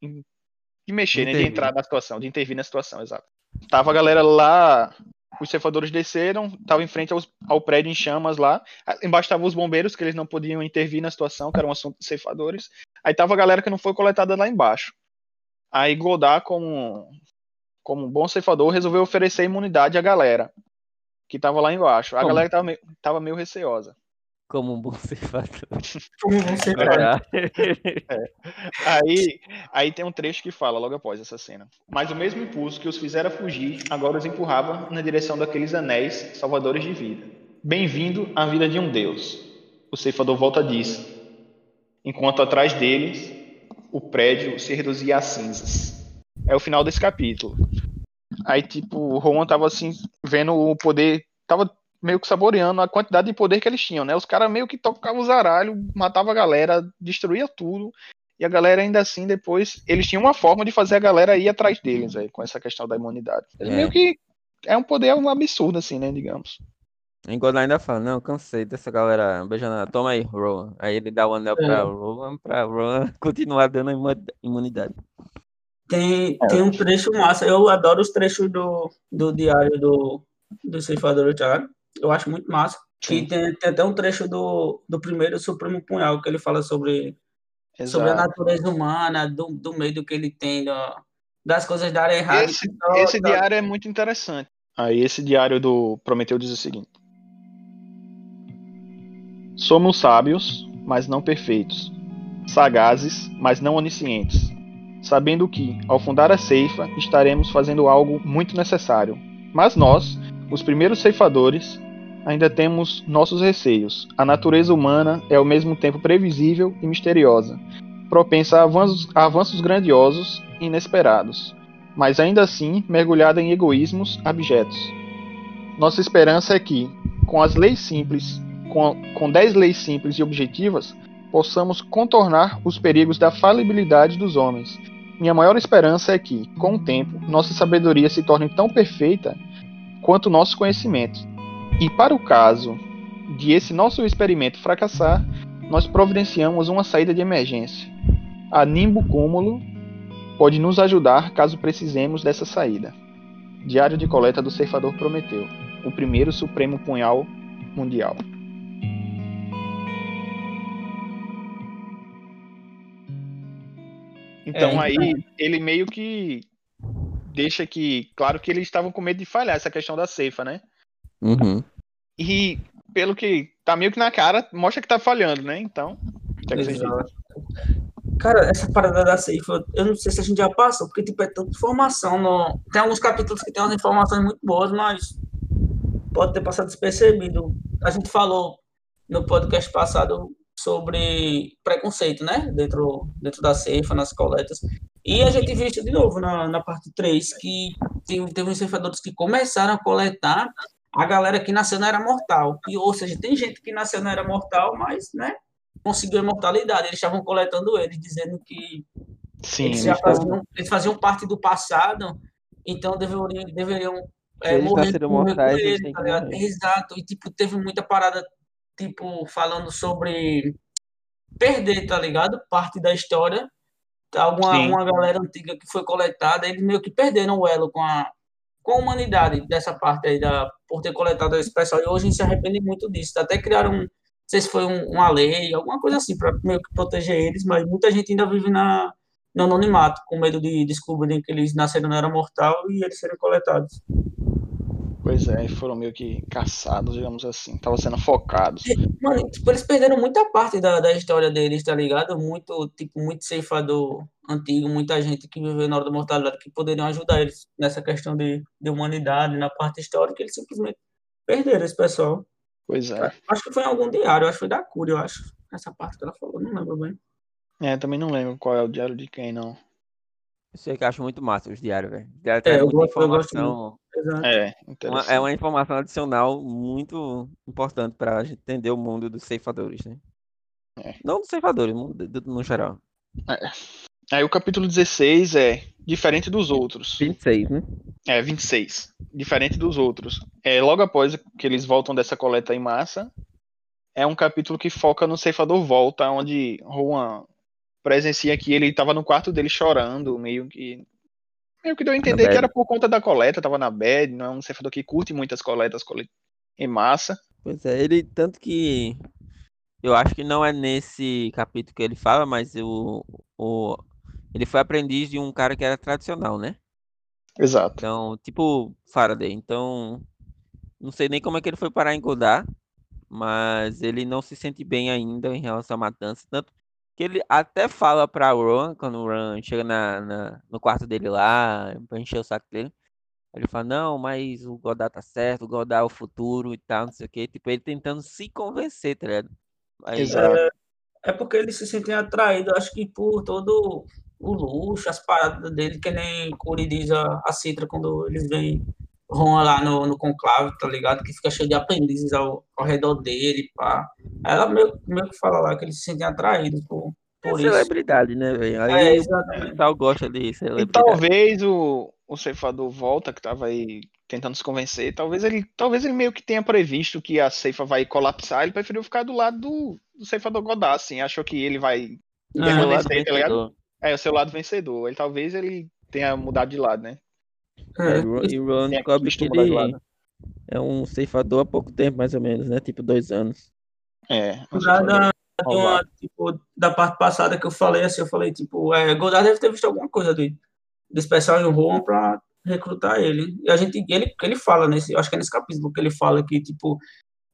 de mexer, né, de entrar na situação, de intervir na situação, exato. Tava a galera lá, os ceifadores desceram, tava em frente aos- ao prédio em chamas lá. Embaixo estavam os bombeiros, que eles não podiam intervir na situação, que era um assunto de ceifadores. Aí tava a galera que não foi coletada lá embaixo. Aí Godard, como, como um bom ceifador, resolveu oferecer imunidade à galera que tava lá embaixo. A Como? galera tava meio, tava meio receosa. Como um bom ceifador. Como você É fala? verdade. Aí, aí tem um trecho que fala logo após essa cena. Mas o mesmo impulso que os fizera fugir agora os empurrava na direção daqueles anéis salvadores de vida. Bem-vindo à vida de um Deus. O ceifador volta diz, enquanto atrás deles o prédio se reduzia a cinzas. É o final desse capítulo. Aí, tipo, o Rowan tava assim, vendo o poder, tava meio que saboreando a quantidade de poder que eles tinham, né? Os caras meio que tocavam os aralhos, matava a galera, destruía tudo. E a galera ainda assim, depois, eles tinham uma forma de fazer a galera ir atrás deles, velho, com essa questão da imunidade. Eles É. meio que é um poder um absurdo, assim, né, digamos. Enquanto ainda fala, não, cansei dessa galera beijando. Toma aí, Rowan. Aí ele dá o anel pra É. Rowan, pra Rowan continuar dando imunidade. Tem, tem um trecho massa. Eu adoro os trechos do, do diário do, do ceifador, tá ligado? Eu acho muito massa. Sim. tem, tem até um trecho do, do primeiro Supremo Punhal, que ele fala sobre, sobre a natureza humana, do, do medo que ele tem, da- das coisas darem errado. Esse, esse diário é muito interessante. Aí esse diário do Prometeu diz o seguinte: Somos sábios, mas não perfeitos, sagazes, mas não oniscientes, sabendo que, ao fundar a ceifa, estaremos fazendo algo muito necessário. Mas nós, os primeiros ceifadores, ainda temos nossos receios. A natureza humana é ao mesmo tempo previsível e misteriosa, propensa a avanços, a avanços grandiosos e inesperados, mas ainda assim mergulhada em egoísmos abjetos. Nossa esperança é que, com as leis simples, com, com dez leis simples e objetivas, possamos contornar os perigos da falibilidade dos homens. Minha maior esperança é que, com o tempo, nossa sabedoria se torne tão perfeita quanto nosso conhecimento. E para o caso de esse nosso experimento fracassar, nós providenciamos uma saída de emergência. A Nimbo Cúmulo pode nos ajudar caso precisemos dessa saída. Diário de coleta do Ceifador Prometeu, o primeiro Supremo Punhal Mundial. Então É, aí então- ele meio que deixa que, claro que eles estavam com medo de falhar essa questão da ceifa, né? Uhum. E pelo que tá meio que na cara, mostra que tá falhando, né? Então, que é que. Cara, essa parada da ceifa, eu não sei se a gente já passou, porque tipo, é tanta informação. No... Tem alguns capítulos que tem umas informações muito boas, mas pode ter passado despercebido. A gente falou no podcast passado sobre preconceito, né? Dentro, dentro da ceifa, nas coletas. E a gente viu isso de novo na, na parte 3, que tem, teve uns ceifadores que começaram a coletar a galera que nasceu na era mortal. E, ou seja, tem gente que nasceu na era mortal, mas, né? conseguiu a imortalidade. Eles estavam coletando eles, dizendo que Sim, eles, eles faziam, eles faziam parte do passado, então deveriam, deveriam é, eles morrer, nasceram morrer mortais, eles tá morrer. Exato, e tipo, teve muita parada, tipo, falando sobre perder, tá ligado? Parte da história. Alguma Sim. uma galera antiga que foi coletada, eles meio que perderam o elo com a, com a humanidade dessa parte aí, da, por ter coletado esse pessoal. E hoje a gente se arrepende muito disso. Até criaram, não sei se foi um- uma lei, alguma coisa assim, para meio que proteger eles, mas muita gente ainda vive na, no anonimato, com medo de descobrirem que eles nasceram na era mortal e eles serem coletados. Pois é, foram meio que caçados, digamos assim. Estavam sendo focados. Mano, tipo, eles perderam muita parte da, da história deles, tá ligado? Muito, tipo, muito ceifador antigo, muita gente que viveu na hora da mortalidade que poderiam ajudar eles nessa questão de, de humanidade, na parte histórica, eles simplesmente perderam esse pessoal. Pois é. Acho que foi em algum diário, acho que foi da Cúria, eu acho. Essa parte que ela falou, não lembro bem. É, também não lembro qual é o diário de quem, não. Eu sei que eu acho muito massa os diários, velho. É, eu muita gosto- eu gosto informação. Exato. É, Uma- é uma informação adicional muito importante pra gente entender o mundo dos ceifadores, né? É. Não dos ceifadores, no, do- no geral. Aí o capítulo 16 é diferente dos outros. 26, né? É, 26. Diferente dos outros. É, logo após que eles voltam dessa coleta em massa, é um capítulo que foca no ceifador volta, onde Juan presencia que ele estava no quarto dele chorando, meio que meio que deu a entender que era por conta da coleta, tava na bad, não é um ceifador que curte muitas coletas cole- em massa. Pois é, ele tanto que eu acho que não é nesse capítulo que ele fala, mas o, o ele foi aprendiz de um cara que era tradicional, né? Exato. Então, tipo Faraday. Então, não sei nem como é que ele foi parar em Godard, mas ele não se sente bem ainda em relação à matança, tanto que ele até fala pra Ron, quando o Ron chega na, na- no quarto dele lá, pra encher o saco dele, ele fala, não, mas o Godard tá certo, o Godard é o futuro e tal, não sei o quê. Tipo, ele tentando se convencer, tá ligado? Aí, Exato. É porque eles se sentem atraídos, acho que por todo o luxo, as paradas dele, que nem Curi diz a, a Citra quando eles veem Ron lá no, no conclave, tá ligado? Que fica cheio de aprendizes ao, ao redor dele, pá. Ela meio, meio que fala lá que eles se sentem atraídos por, é por isso. celebridade, né, velho? É, Aí o exatamente. pessoal gosta de E celebridade. talvez o, o ceifador volta, que tava aí tentando se convencer, talvez ele, talvez ele meio que tenha previsto que a ceifa vai colapsar, ele preferiu ficar do lado do, do ceifador Godard, assim, achou que ele vai É, É, o lado tá ligado? vencedor. É, o seu lado vencedor. Ele talvez ele tenha mudado de lado, né? É, É, e o- Ron Tem descobre que ele é um ceifador há pouco tempo, mais ou menos, né? Tipo, dois anos. É. um uma, tipo, da parte passada que eu falei, assim, eu falei, tipo, é, Godard deve ter visto alguma coisa de, de especial em Roma pra recrutar ele. E a gente, ele, ele fala nesse, acho que é nesse capítulo que ele fala que, tipo,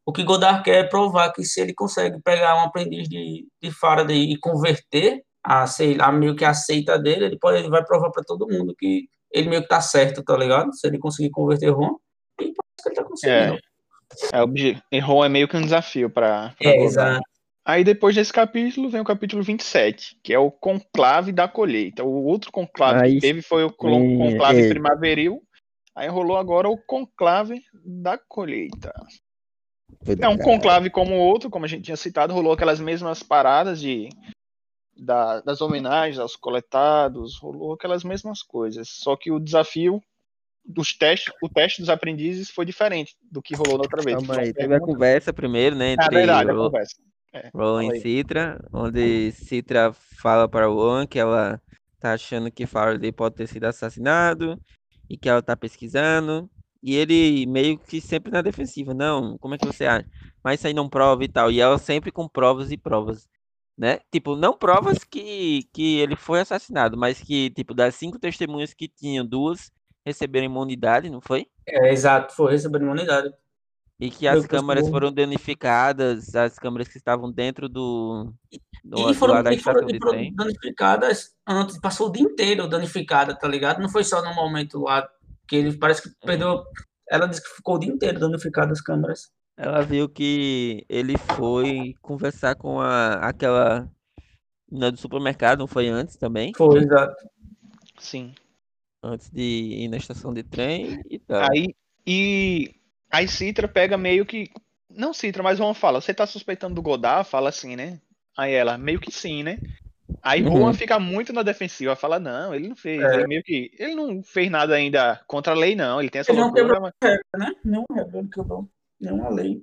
o que Godard quer é provar que se ele consegue pegar um aprendiz de, de Faraday e converter a, sei lá, meio que a seita dele, ele, pode, ele vai provar pra todo mundo que ele meio que tá certo, tá ligado? Se ele conseguir converter Ron, e pode que ele tá conseguindo. É, o obje- Errou é meio que um desafio pra. pra É, Godard. exato. Aí depois desse capítulo vem o capítulo 27, que é o conclave da colheita. O outro conclave Aí que teve foi o conclave é. primaveril. Aí rolou agora o conclave da colheita. É um conclave como o outro, como a gente tinha citado, rolou aquelas mesmas paradas de da- das homenagens aos coletados, rolou aquelas mesmas coisas. Só que o desafio dos testes, o teste dos aprendizes foi diferente do que rolou da outra vez. Calma aí, teve a conversa primeiro, né? É Entre verdade, a conversa. Rowan fala e. Citra, onde Citra fala para Rowan que ela tá achando que Faraday pode ter sido assassinado e que ela tá pesquisando. E ele meio que sempre na defensiva, não, como é que você acha? Mas isso aí não prova e tal. E ela sempre com provas e provas, né? Tipo, não provas que, que ele foi assassinado, mas que, tipo, das cinco testemunhas que tinham, duas receberam imunidade, não foi? É, exato, foi receber imunidade. E que as Meu câmeras foram danificadas, as câmeras que estavam dentro do, do, E do foram, da e foram, e danificadas antes, passou o dia inteiro danificada, tá ligado? Não foi só no momento lá que ele parece que É. perdeu. Ela disse que ficou o dia inteiro danificada as câmeras. Ela viu que ele foi conversar com a, aquela menina do supermercado, não foi antes também? Foi, exato. Sim. Antes de ir na estação de trem e tal. Aí, e aí Citra pega meio que. Não Citra, mas Juan fala, você tá suspeitando do Godard? Fala assim, né? Aí ela, meio que sim, né? Aí Uhum. Juan fica muito na defensiva, fala, não, ele não fez, É. ele meio que. Ele não fez nada ainda contra a lei, não. Ele tem essa Ele não loucura, quebrou- mas- Né? Nenhum rebelde quebrou nenhuma lei.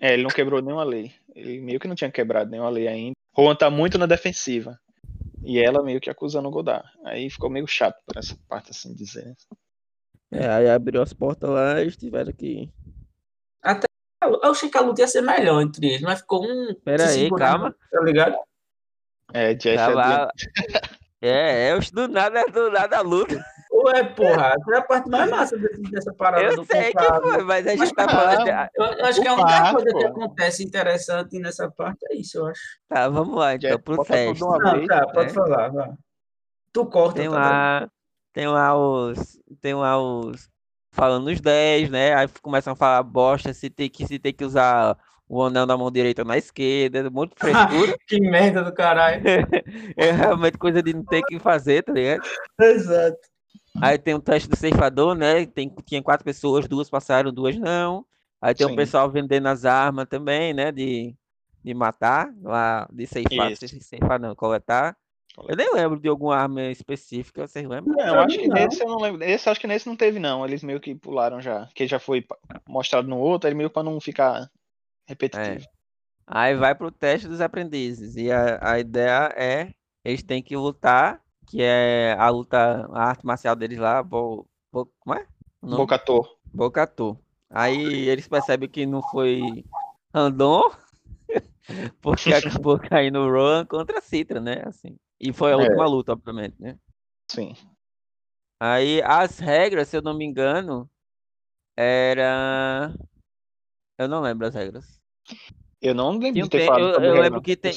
É, ele não quebrou nenhuma lei. Ele meio que não tinha quebrado nenhuma lei ainda. Juan tá muito na defensiva. E ela meio que acusando o Godard. Aí ficou meio chato por essa parte, assim dizer. É, aí abriu as portas lá e eles tiveram que. Eu achei que a luta ia ser melhor entre eles, mas ficou um. Pera aí, calma. Tá ligado? É, Jeff Tá é. É, é, os do nada, do nada a luta. Ué, porra, essa é a parte mais massa desse- dessa parada Eu do sei que foi, mas a Mas, gente tá cara, falando. Eu, acho que a única coisa que pô. acontece interessante nessa parte é isso, eu acho. Tá, vamos lá então, pro teste. uma Não, vez. tá, pode né? falar, vai. Tu corta, Tem tá lá, tem lá os, tem lá os falando os 10, né? Aí começam a falar bosta, se tem que se tem que usar o anel na mão direita ou na esquerda, de frescura. Que merda do caralho. é realmente coisa de não ter que fazer, tá ligado? Exato. Aí tem o teste do ceifador, né? Tem, tinha quatro pessoas, duas passaram, duas não. Aí tem o Sim. pessoal vendendo as armas também, né? De, de matar, lá, de ceifar, Isso. ceifar não, coletar. Eu nem lembro de alguma arma específica, vocês lembram? Não, acho que Não. nesse eu não lembro. Esse acho que nesse não teve, não. Eles meio que pularam já. Que já foi mostrado no outro, aí meio pra não ficar repetitivo. Aí vai pro teste dos aprendizes. E a, a ideia é eles têm que lutar, que é a luta, a arte marcial deles lá, bo, bo, como é? Bocatu. Aí eles percebem que não foi random, porque acabou caindo o Rohan contra a Citra, né? Assim. E foi a É. última luta, obviamente, né? Sim. Aí as regras, se eu não me engano, era. Eu não lembro as regras. Eu não lembro de ter te- falado eu- sobre eu lembro que tem-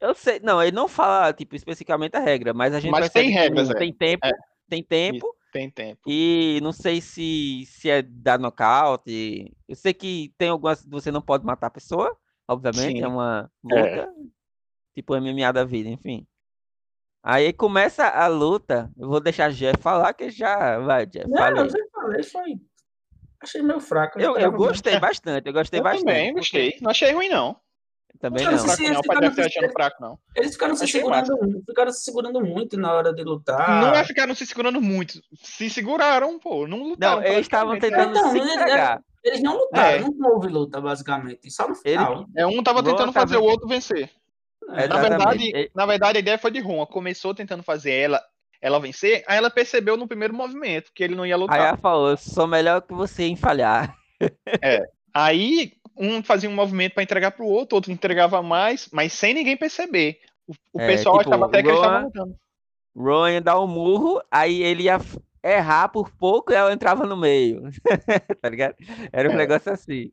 Eu sei, não, ele não fala, tipo, especificamente a regra, mas a gente Mas tem regras, é. tem tempo, É. tem tempo, Tem tempo. e não sei se, se é dar nocaute. Eu sei que tem algumas. Você não pode matar a pessoa, obviamente, Sim. é uma É. luta, tipo MMA da vida, enfim. Aí começa a luta. Eu vou deixar Jeff falar, que já. Vai, Jeff, Não, fala eu aí. já falei, foi. Achei meio fraco. Eu, eu mais. gostei bastante, eu gostei Eu bastante. também porque- gostei. Não achei ruim, não. Também não. Fraco, não. eles ficaram fraco, não. Eles ficaram se segurando, ficaram se segurando muito na hora de lutar. Não é ficaram se segurando muito. Se seguraram, pô. Não lutaram. Não, eles estavam tentando Então, se ele- entregar. Eles não lutaram, É. não houve luta, basicamente. Só no Ele- final. É, um tava tentando tava- fazer o outro vencer. É, Na verdade, na verdade, a ideia foi de Roma. Começou tentando fazer ela, ela vencer, aí ela percebeu no primeiro movimento que ele não ia Aí lutar. ela falou, sou melhor que você em falhar. Aí um fazia um movimento pra entregar pro outro, outro entregava mais, mas sem ninguém perceber. O, o É, pessoal tipo, achava até que eles Rohan- estavam lutando. Rowan ia dar um murro, aí ele ia errar por pouco e ela entrava no meio. tá ligado? Era um É. negócio assim.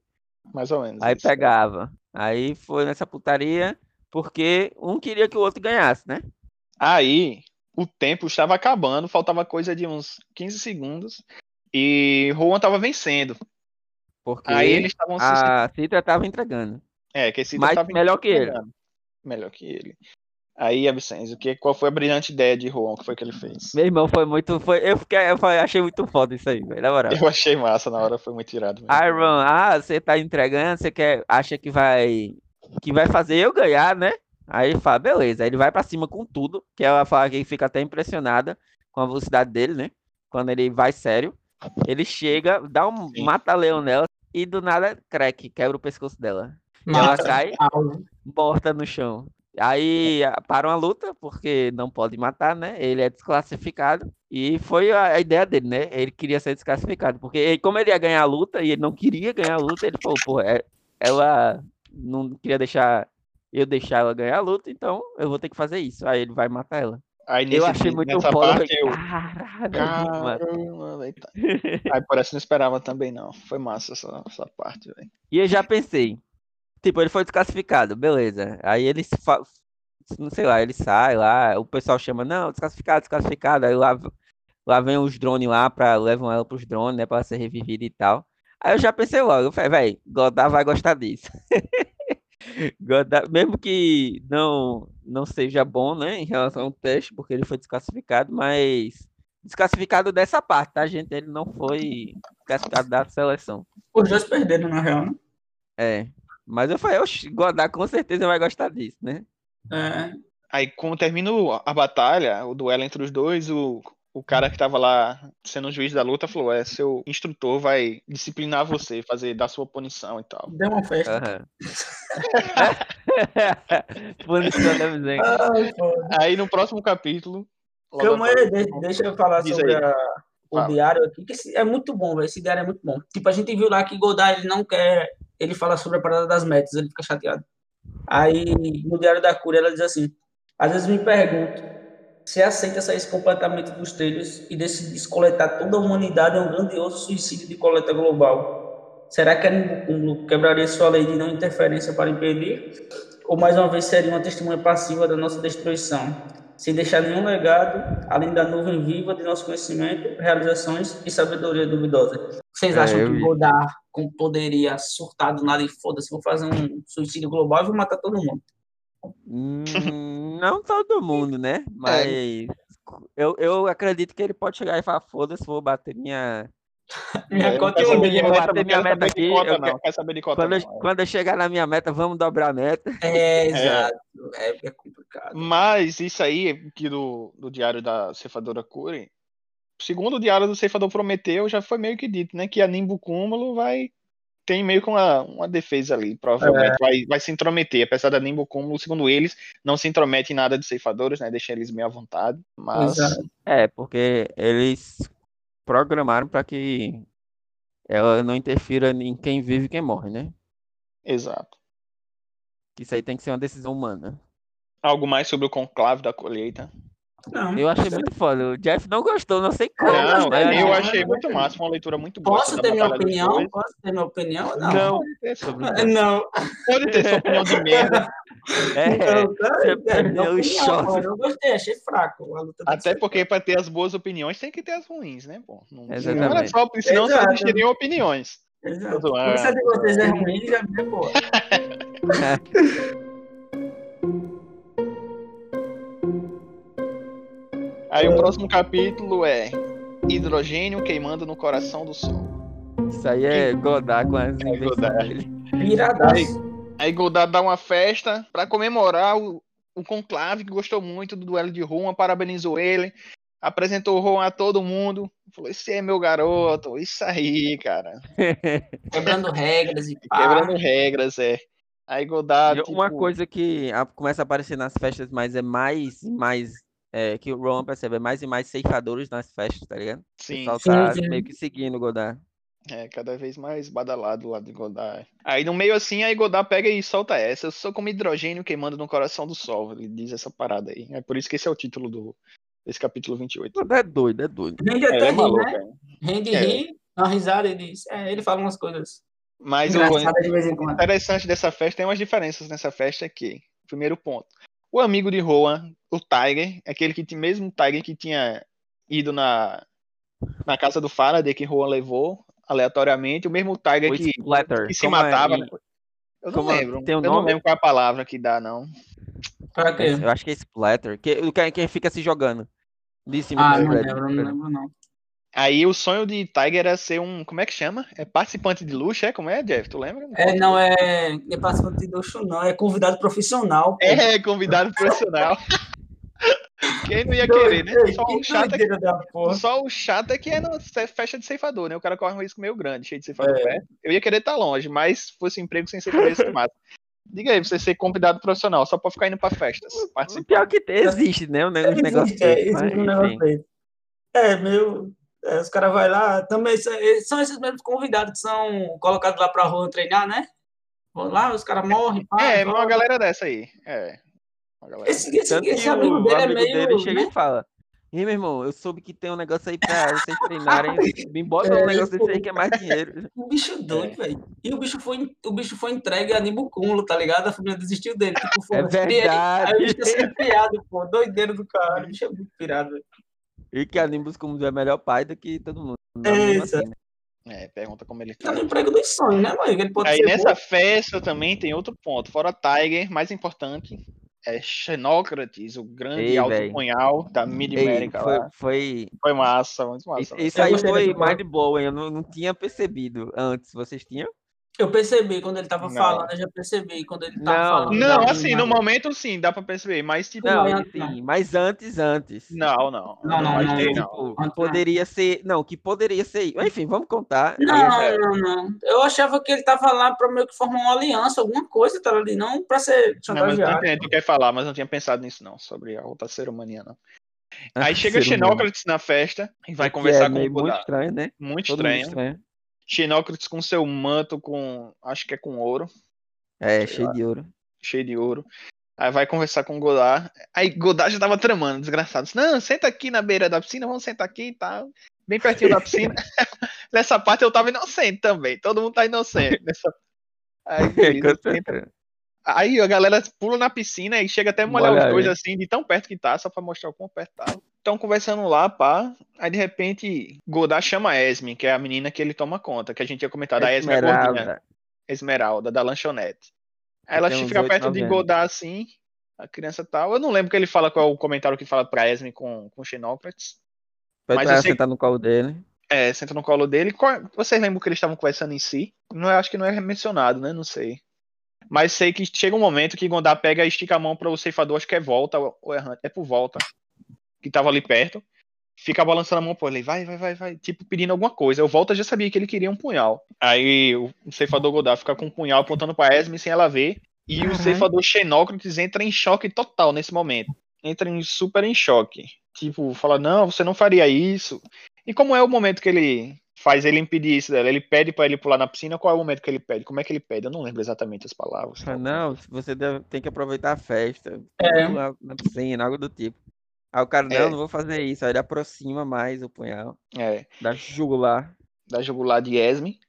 Mais ou menos. Aí isso. pegava. Aí foi nessa putaria, porque um queria que o outro ganhasse, né? Aí o tempo estava acabando, faltava coisa de uns 15 segundos e Juan estava vencendo. Porque Aí eles estavam se a Citra tava entregando. É, que esse Mas tava melhor que ele. Melhor que ele. Aí, Avicenzo, que, qual foi a brilhante ideia de Juan? O que foi que ele fez? Meu irmão foi muito. Foi, eu, fiquei, eu achei muito foda isso aí, velho. Na moral. Eu achei massa, na hora foi muito tirado. mesmo. Iron, ah, você tá entregando, você quer, acha que vai que vai fazer eu ganhar, né? Aí ele fala, beleza. Aí ele vai pra cima com tudo, que ela fala que fica até impressionada com a velocidade dele, né? Quando ele vai sério. Ele chega, dá um mata-leão nela e do nada crack, quebra o pescoço dela. Ela cai morta no chão. Aí a- para uma luta, porque não pode matar, né? Ele é desclassificado. E foi a, ideia dele, né? Ele queria ser desclassificado. Porque como ele ia ganhar a luta e ele não queria ganhar a luta, ele falou, pô, é- ela não queria deixar eu deixar ela ganhar a luta, então eu vou ter que fazer isso. Aí ele vai matar ela. Aí Eu nesse, achei muito foda. parte eu. Caralho. Caramba, velho, tá. Aí por essa eu não esperava também, não. Foi massa essa, essa parte, velho. E eu já pensei, tipo, ele foi desclassificado, beleza. Aí ele fa- não sei lá, ele sai lá, o pessoal chama, não, desclassificado, desclassificado. Aí lá, lá vem os drones lá para levam ela pros drones, né, para ela ser revivida e tal. Aí eu já pensei logo, eu falei, velho, Godard vai gostar disso. Godard, mesmo que não não seja bom, né, em relação ao teste, porque ele foi desclassificado, mas desclassificado dessa parte, tá, gente? Ele não foi desclassificado da seleção. Os dois perderam, na real, né? É. Mas eu falei, oxe, Godard com certeza vai gostar disso, né? É, Aí, quando termina a batalha, o duelo entre os dois, o, o cara que tava lá sendo o juiz da luta falou: É, seu instrutor vai disciplinar você, fazer dar sua punição e tal. deu uma festa. Aham. Punição da pô. Aí no próximo capítulo. Calma aí, deixa, deixa eu falar Diz sobre a- o Fala. diário aqui, que esse- é muito bom, velho. Esse diário é muito bom. Tipo, a gente viu lá que Godard, ele não quer. Ele fala sobre a parada das metas, ele fica chateado. Aí, no Diário da Cura, ela diz assim: Às vezes me pergunto se aceita sair completamente dos trilhos e decidir descoletar toda a humanidade em um grandioso suicídio de coleta global. Será que a Nimbocúmulo quebraria sua lei de não interferência para impedir? Ou mais uma vez seria uma testemunha passiva da nossa destruição, sem deixar nenhum legado, além da nuvem viva de nosso conhecimento, realizações e sabedoria duvidosa? Vocês É, acham eu que vi. Godard poderia surtar do nada e foda-se, vou fazer um suicídio global e vou matar todo mundo? Hum, não todo mundo, né? Mas eu, eu acredito que ele pode chegar e falar, foda-se, vou bater minha. Minha É, é dia. vou bater minha meta aqui, cota, eu não. quero- saber de cota, Quando eu, não. quando eu chegar na minha meta, vamos dobrar a meta. É, exato. É, é complicado. Mas isso aí, aqui do, do diário da ceifadora Cure, segundo o diário do ceifador prometeu, já foi meio que dito, né? Que a Nimbo Cúmulo vai. Tem meio que uma, uma defesa ali, provavelmente. Vai, vai se intrometer, apesar da Nimbo Cúmulo, segundo eles, não se intromete em nada de ceifadores, né? Deixa eles meio à vontade. Mas. Exato. É, porque eles programaram para que ela não interfira em quem vive e quem morre, né? Exato. Isso aí tem que ser uma decisão humana. Algo mais sobre o conclave da colheita. Não. Eu achei muito foda. O Jeff não gostou, não sei como. Não, mas eu achei- muito massa, foi uma leitura muito boa. Posso ter minha opinião? Posso ter minha opinião? Não. Não. Pode ter sobre Não. Pode ter sua opinião de merda. É, Não, você É, opinião, choque. mano. Eu gostei, achei fraco. Até porque para ter as boas opiniões tem que ter as ruins, né? Pô, não, não Exatamente. só, senão só Exato. existiriam opiniões. Exato. A de vocês é ruim, já é boa. Aí o próximo capítulo é Hidrogênio queimando no coração do sol. Isso aí é Godard com as invenções Godard. Piradaço. Aí Godard dá uma festa para comemorar o, o conclave que gostou muito do duelo de Juan, parabenizou ele, apresentou o Juan a todo mundo, falou: Esse é meu garoto, isso aí, cara. Quebrando regras e pá. Quebrando regras, é. Aí Godard. E Uma tipo, coisa que começa a aparecer nas festas, mas é mais e mais. É, que o Rowan percebe, é mais e mais ceifadores nas festas, tá ligado? O Sim, pessoal sim, tá sim. meio que seguindo o Godard. É, cada vez mais badalado lá de Godard. Aí no meio assim, aí Godard pega e solta essa. Eu sou como hidrogênio queimando no coração do sol. Ele diz essa parada aí. É por isso que esse é o título do, desse capítulo 28. Godard é doido, é doido. Rende É, ele até é rir, maluco, né? é. Rende É. rir, dá uma risada e diz. É, ele fala umas coisas Mas o engraçadas de vez em quando. interessante dessa festa, tem umas diferenças nessa festa aqui. Primeiro ponto. O amigo de Rowan, o Tiger, aquele que tinha mesmo Tiger que tinha ido na, na casa do Faraday que Rowan levou aleatoriamente, o mesmo Tiger O que, que se como é matava. né? Eu não como é- lembro. tem um eu não nome? lembro qual é a palavra que dá, não. Pra quê? Eu acho que é Splatter. Que, o que, que fica se jogando. De cima Ah, do não lembro, não lembro, não. Aí o sonho de Tiger era ser um. Como é que chama? É participante de luxo, é? Como é, Jeff? Tu lembra? É, não é, é participante de luxo, não, é convidado profissional. pô. É, convidado profissional. Quem não ia querer, né? Só o chato é que. Só o chato é que é na festa de ceifador, né? O cara corre um risco meio grande, cheio de ceifador É. perto. Eu ia querer estar longe, mas se fosse um emprego sem ser massa. Diga aí, você ser convidado profissional, só pra ficar indo pra festas. O Participar. pior que tem, existe, né? Um, ne- uns Existe, é, desses, existe mas, um negócio desse. É, meio. É, os caras vão lá, também são, eles são esses mesmos convidados que são colocados lá pra rua treinar, né? Vão lá, os caras morrem, pá, É, uma galera dessa aí. É. Uma galera Esse, esse, esse amigo o dele é amigo meio. dele chega né? e fala: Ih, meu irmão, eu soube que tem um negócio aí pra vocês treinarem. Me bota É, um negócio desse aí que é mais dinheiro. O bicho doido, velho. E o bicho, foi, o bicho foi entregue a Nimbo Cúmulo, tá ligado? A família desistiu dele. Tipo, foi É verdade. Aí o bicho tá sendo criado, pô. Doideiro do caralho. O bicho é muito pirado, velho. E que a Nimbus como é melhor pai do que todo mundo. É, assim, né? É, pergunta como ele Tá tá. no emprego dos sonhos, né, mãe? Ele pode Aí ser nessa bom. festa também tem outro ponto. Fora Tiger, mais importante, é Xenócrates, o grande Ei, alto véi. punhal da Ei, Mid-América foi, foi, Foi massa, muito massa. isso, isso aí foi parte. mind blowing. Eu não, não tinha percebido antes. Vocês tinham? Eu percebi quando ele tava Não. falando, eu já percebi quando ele tava Não, falando. Não, Já, assim, no momento sim, dá pra perceber, mas tipo. Não, não, sim, mas antes, antes. Não, não. Não, não, não, ter, não. não. Tipo, não. poderia ser. Não, que poderia ser. Enfim, vamos contar. Não, é. não, não. Eu achava que ele tava lá pra meio que formar uma aliança, alguma coisa, tá ali, não pra ser Não, chantageado. entendo, tu quer falar, mas não tinha pensado nisso, não, sobre a outra ser humania, não. Aí Ah, chega. Xenócrates na festa e vai Que conversar é com o meio muito estranho, né? Muito Todo estranho. estranho. Xenócrates com seu manto com. Acho que é com ouro. É, cheio lá. de ouro. cheio de ouro. Aí vai conversar com o Godard. Aí Godard já tava tramando, desgraçado. Disse, Não, senta aqui na beira da piscina, vamos sentar aqui e tal. Bem pertinho da piscina. Nessa parte eu tava inocente também. Todo mundo tá inocente. Nessa... Aí, beleza, senta. Aí a galera pula na piscina e chega até a molhar Molha os dois aí. assim, de tão perto que tá, só pra mostrar o quão perto tá. Estão conversando lá, pá. Aí de repente Godard chama a Esme, que é a menina que ele toma conta, que a gente tinha comentado. A Esme é gordinha. Esmeralda. Esmeralda, da lanchonete. Aí ela fica perto de. Godard assim, a criança tal. Eu não lembro que ele fala qual é o comentário que fala pra Esme com, com Xenócrates. Mas ela sei- sentar no colo dele. É, senta no colo dele. Qual- Vocês lembram que eles estavam conversando em si? Não, acho que não é mencionado, né? Não sei. Mas sei que chega um momento que Gondar pega e estica a mão para o ceifador, acho que é volta, ou é, é por volta, que tava ali perto. Fica balançando a mão por ele, vai, vai, vai, vai, tipo pedindo alguma coisa. Eu volta já sabia que ele queria um punhal. Aí o ceifador Godard fica com um punhal apontando pra Esme sem ela ver. E o Uhum. ceifador Xenócrates entra em choque total nesse momento. Entra em super em choque. Tipo, fala, não, você não faria isso. E como é o momento que ele faz ele impedir isso dela? Ele pede pra ele pular na piscina, qual é o momento que ele pede? Como é que ele pede? Eu não lembro exatamente as palavras. Fala, Não, você deve- tem que aproveitar a festa. É. pular Na piscina, algo do tipo. Aí o cara, não, É. não vou fazer isso. Aí ele aproxima mais o punhal. É, Da jugular. da jugular de Esme.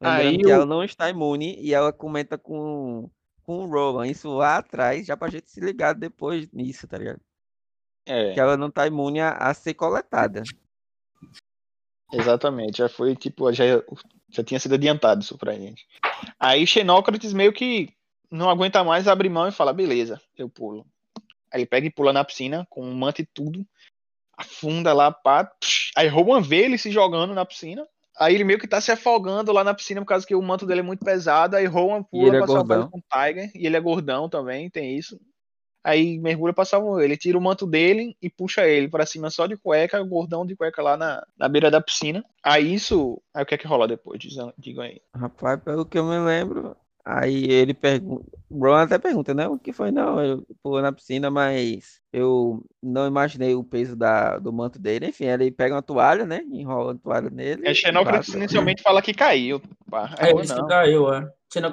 Lembrando Aí que o- ela não está imune e ela comenta com, com o Rowan. Isso lá atrás, já pra gente se ligar depois nisso, tá ligado? É, Que ela não tá imune a, a ser coletada. exatamente. Já foi, tipo, já, já tinha sido adiantado isso pra gente. Aí Xenócrates meio que não aguenta mais, abre mão e fala, beleza, eu pulo. Aí ele pega e pula na piscina, com um manto e tudo. Afunda lá, pá. psh, Aí Rowan vê ele se jogando na piscina. Aí ele meio que tá se afogando lá na piscina por causa que o manto dele é muito pesado. Aí Rowan pula ele é pra salvar ele com o Tiger. E ele é gordão também, tem isso. Aí mergulha pra salvar ele. Tira o manto dele e puxa ele pra cima só de cueca, o gordão de cueca lá na, na beira da piscina. Aí isso. Aí o que é que rola depois? Diz- Digam aí. Rapaz, pelo que eu me lembro, aí ele pergunta. O Ron até pergunta, né? O que foi? Não, eu pulei na piscina, mas eu não imaginei o peso da, do manto dele. Enfim, ele pega uma toalha, né? Enrola a toalha nele. É, Xenócrates passa. inicialmente fala que caiu. Pá. Aí Aí Rowan disse que não. caiu, é. Aí É. não,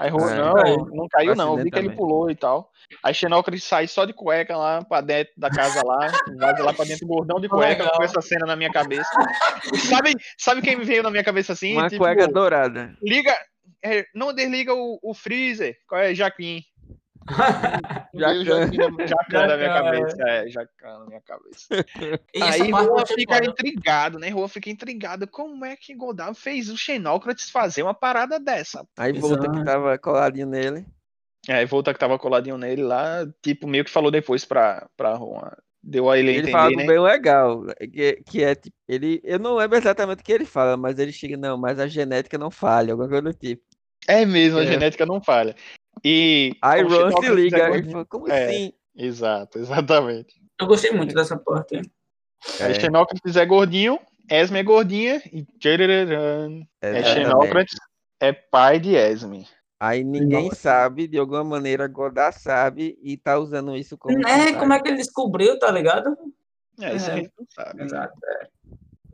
Caiu. não caiu não, eu vi que ele pulou e tal. Aí Xenócrates sai só de cueca lá pra dentro da casa lá, vaza lá pra dentro, gordão de cueca, Legal. com essa cena na minha cabeça. Sabe, sabe quem me veio na minha cabeça assim? Uma Tipo, cueca dourada. liga, é, não desliga o, o freezer, qual é, Jaquim? Jacan. Na minha cabeça. É, Jacan na minha cabeça. E Aí achei fica foda. intrigado, né? Juan fica intrigado. Como é que Godard fez o Xenócrates fazer uma parada dessa? Aí volta que Exato. tava coladinho nele. Aí volta que tava coladinho nele lá, tipo, meio que falou depois pra, pra Juan. Deu a ele Ele fala entender, algo né? bem legal, que, que é tipo, ele, eu não lembro exatamente o que ele fala, mas ele chega, não, mas a genética não falha, alguma coisa do tipo. É mesmo, a É. genética não falha. E. Aí Ron se é liga, fala, como É. assim? Exato, exatamente. Eu gostei muito dessa parte. Aí É. Xenócrates é gordinho, Esme é gordinha e tchararam, é. Xenócrates é pai de Esme. Aí ninguém Nossa. sabe, de alguma maneira Godard sabe e tá usando isso como É, como é que ele descobriu, tá ligado? É, isso É. a gente não sabe. Exato. é.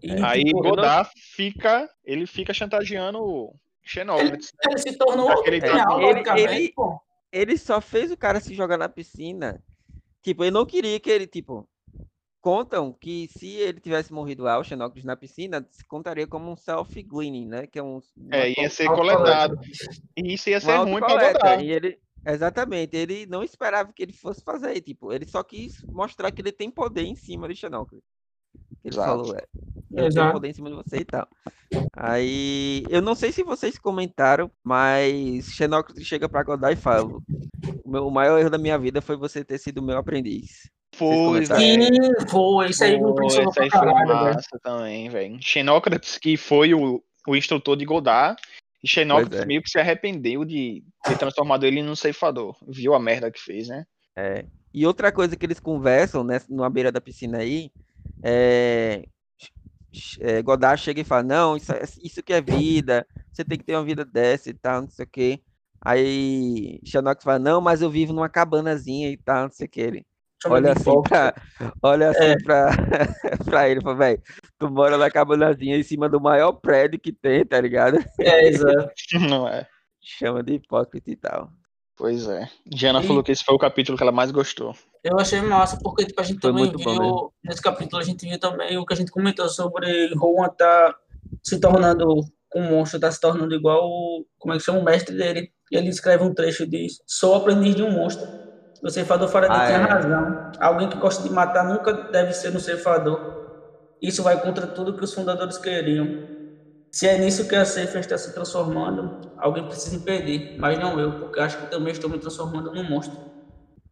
E, Aí tipo, Godard fica, ele fica chantageando o Xenócrates. ele se tornou Aquele outro real, ele- ele-. Ele só fez o cara se jogar na piscina. Tipo, ele não queria que ele, tipo, contam que se ele tivesse morrido lá, o Xenócrates na piscina, se contaria como um self-gleaning, né? Que é um É, ia ser coletado. E isso ia ser ruim. Godard. E ele, exatamente, ele não esperava que ele fosse fazer, tipo, ele só quis mostrar que ele tem poder em cima de Xenócrates. Ele Exato. falou, é, eu tenho Exato. poder em cima de você e tal. Aí, eu não sei se vocês comentaram, mas Xenócrates chega pra Godard e fala: o, meu, o maior erro da minha vida foi você ter sido meu aprendiz. Foi. Sim, foi. Isso aí me Pô, impressionou pra foi caralho, velho. também, velho. Xenócrates, que foi o, o instrutor de Godard, e Xenócrates é. meio que se arrependeu de ter transformado ele num ceifador. Viu a merda que fez, né? É. E outra coisa que eles conversam, né, numa beira da piscina aí, é, é, Godard chega e fala, não, isso, é- isso que é vida, você tem que ter uma vida dessa e tal, não sei o quê. Aí Xenox fala, não, mas eu vivo numa cabanazinha e tal, não sei o que. Ele olha assim pra, olha assim É. pra, pra ele, fala, velho, tu mora na cabanazinha em cima do maior prédio que tem, tá ligado? É, exato. Não é? Chama de hipócrita e tal. Pois é. Diana E- falou que esse foi o capítulo que ela mais gostou. Eu achei massa, porque tipo, a gente Foi também bom viu, mesmo. nesse capítulo a gente viu também o que a gente comentou sobre Rowan tá se tornando um monstro, tá se tornando igual, o- como é que chama, o mestre dele. E ele escreve um trecho e diz, sou aprendiz de um monstro. O ceifador Faraday Ah, tinha é. razão. Alguém que gosta de matar nunca deve ser um ceifador. Isso vai contra tudo que os fundadores queriam. Se é nisso que a Seifa está se transformando, alguém precisa impedir, mas não eu, porque acho que também estou me transformando num monstro.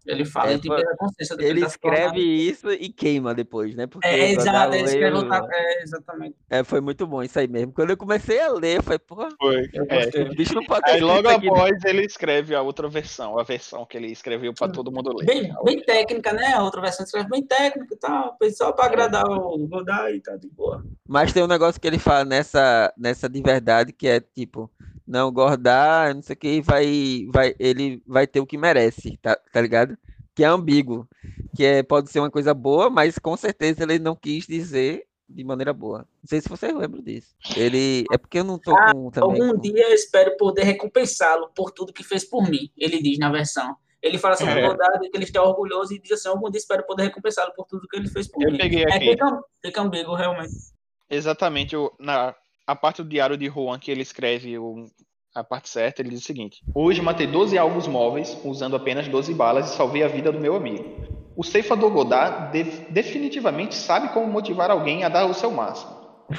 Ele fala, É, ele que Ele tá tornando. escreve isso e queima depois, né? Porque É, exato, ele escreve leu- outra. É, exatamente. É, foi muito bom isso aí mesmo. Quando eu comecei a ler, falei, porra, Foi. É. o bicho não pode ter Aí logo aqui, né? após ele escreve a outra versão, a versão que ele escreveu pra todo mundo ler. Bem, bem técnica, né? A outra versão escreve bem técnica e tal, só pra agradar o Godard e tá de boa. Mas tem um negócio que ele fala nessa, nessa de verdade, que é tipo, não, Gordar, não sei o que, vai, vai, ele vai ter o que merece, tá, tá ligado? Que é ambíguo. Que é, pode ser uma coisa boa, mas com certeza ele não quis dizer de maneira boa. Não sei se vocês lembram disso. Ele. É porque eu não tô Ah, com também. Algum com- dia eu espero poder recompensá-lo por tudo que fez por mim, ele diz na versão. Ele fala sobre É. o Godard, que ele está orgulhoso e diz assim: algum dia espero poder recompensá-lo por tudo que ele fez por Eu mim. peguei É, aqui. fica, fica ambíguo, realmente. Exatamente, o- na a parte do diário de Juan que ele escreve o- a parte certa, ele diz o seguinte: Hoje matei 12 alvos móveis usando apenas 12 balas e salvei a vida do meu amigo. O ceifador Godard de- definitivamente sabe como motivar alguém a dar o seu máximo.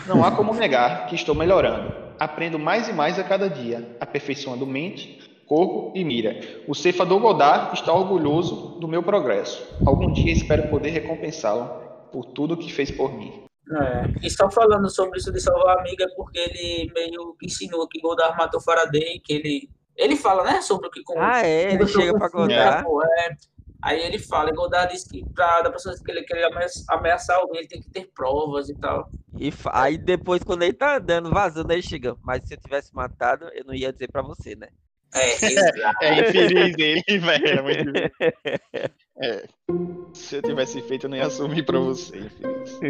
Não há como negar que estou melhorando. Aprendo mais e mais a cada dia, aperfeiçoando mente, corpo e mira. O ceifador Godard está orgulhoso do meu progresso. Algum dia espero poder recompensá-lo por tudo que fez por mim. É, e só falando sobre isso de salvar a amiga, é porque ele meio que ensinou que Godard matou Faraday, que ele. Ele fala, né, sobre o que. como- Ah, é, ele chega com pra Godard. pô, é. Aí ele fala, e Godard diz que pra, da pessoa que ele quer ameaçar, ameaçar alguém, ele tem que ter provas e tal. E aí depois, quando ele tá andando, vazando, ele chega. Mas se eu tivesse matado, eu não ia dizer pra você, né? É, exato. É infeliz ele, velho. É muito. É. Se eu tivesse feito, eu não ia assumir pra você, infeliz.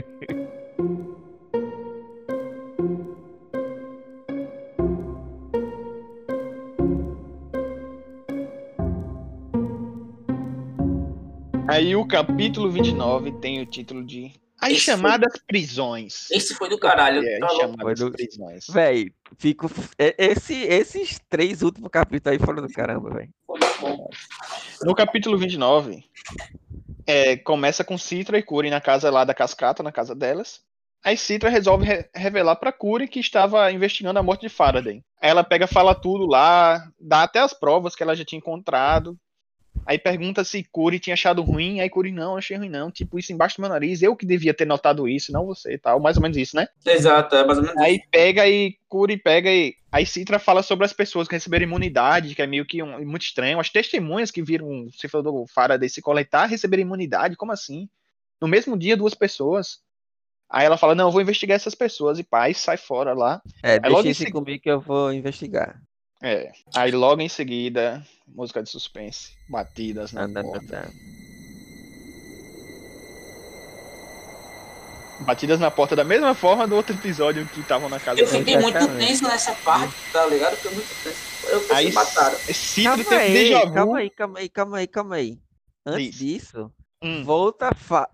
Aí o capítulo 29 tem o título de As Esse foi- Chamadas Prisões. Esse foi do caralho. É, tá as louco. Chamadas Foi do- Prisões. Véi, fico. é- Esse, esses três últimos capítulos aí foram do caramba, velho. Foi. No capítulo 29, é, começa com Citra e Curi na casa lá da Cascata, na casa delas. Aí Citra resolve re revelar pra Curi que estava investigando a morte de Faraday. Aí ela pega, fala tudo lá, dá até as provas que ela já tinha encontrado. Aí pergunta se Curi tinha achado ruim, aí Curi não, achei ruim não, tipo isso embaixo do meu nariz, eu que devia ter notado isso, não você, tal, mais ou menos isso, né? Exato, é mais ou menos Aí pega e Curi pega e aí Citra fala sobre as pessoas que receberam imunidade, que é meio que um, muito estranho, as testemunhas que viram se falou do Faraday se coletar receberam imunidade, como assim? No mesmo dia duas pessoas. Aí ela fala: "Não, eu vou investigar essas pessoas" e pai sai fora lá. É, deixa isso seguida- comigo que eu vou investigar. É. Aí logo em seguida, música de suspense, batidas na tá, porta. tá. Batidas na porta da mesma forma do outro episódio que estavam na casa Eu fiquei muito tenso nessa parte, tá ligado? Fiquei muito tenso. Eu pensei Aí mataram. Calma aí, calma aí, calma aí, calma aí, calma aí. Antes Diz. disso, Hum, Volta fa...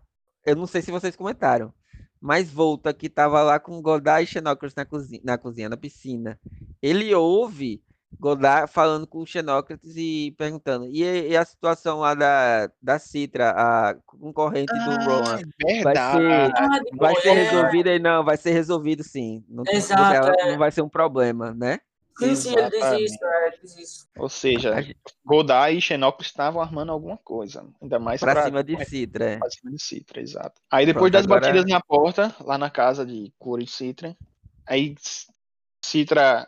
Eu não sei se vocês comentaram, mas Volta que tava lá com Godard e Xenócrates na cozinha, na cozinha, na piscina. Ele ouve Godard falando com o Xenócrates e perguntando: e, e a situação lá da, da Citra, a concorrente do Rowan? é Vai ser, Ah, vai ser mulher. resolvido aí? Não, vai ser resolvido sim. Não, Exato, ela- é. não vai ser um problema, né? Sim, sim, ele diz isso, é, ele diz isso. Ou seja, Godard e Xenópolis estavam armando alguma coisa. Ainda mais Pra pra, cima de Citra, é. pra cima de Citra, exato. Aí depois Pronto, das agora- batidas na porta, lá na casa de Cura e Citra, aí Citra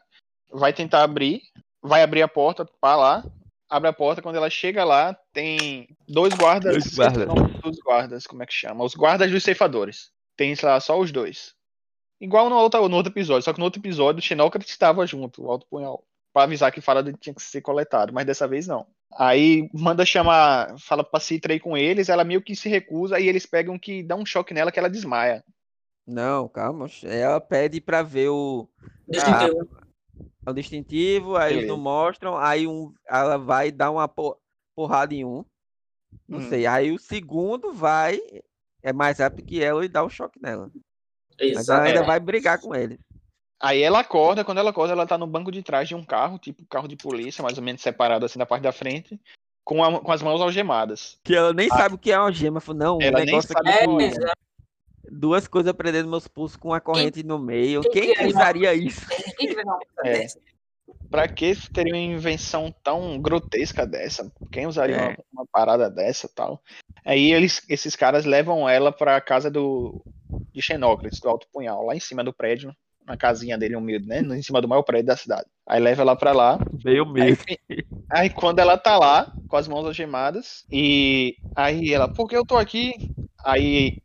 vai tentar abrir, vai abrir a porta para lá, abre a porta, quando ela chega lá, tem dois guardas, Dois guardas. dos guardas, como é que chama? Os guardas dos ceifadores. Tem lá só os dois. Igual no outro, no outro episódio, só que no outro episódio o Xenócrates estava junto, o Alto Punhal, para avisar que Faraday tinha que ser coletado, mas dessa vez não. Aí manda chamar, fala pra Citra ir com eles, ela meio que se recusa, e eles pegam que dá um choque nela que ela desmaia. Não, calma. Ela pede pra ver o, Distintivo. o distintivo, aí eles não mostram, aí um, ela vai dar uma po- porrada em um. Não Hum. sei. Aí o segundo vai, é mais rápido que ela e dá um choque nela. Mas ela ainda Exato. vai brigar com ele. Aí ela acorda, quando ela acorda, ela tá no banco de trás de um carro, tipo carro de polícia, mais ou menos separado assim na parte da frente, com, a- com as mãos algemadas. Que ela nem Ah. sabe o que é uma gema. Falou, não, o Ela nem negócio sabe aqui É. duas coisas prendendo meus pulsos com a corrente no meio. quem Quem que é usaria isso? Quem É. dessa? Pra que teria uma invenção tão grotesca dessa? Quem usaria É. uma, uma parada dessa tal? Aí eles, esses caras levam ela pra casa do de Xenócrates, do Alto Punhal, lá em cima do prédio, na casinha dele humilde, né? Em cima do maior prédio da cidade. Aí leva ela pra lá. Veio Aí, mesmo. aí quando ela tá lá, com as mãos algemadas, e aí ela, por que eu tô aqui? Aí,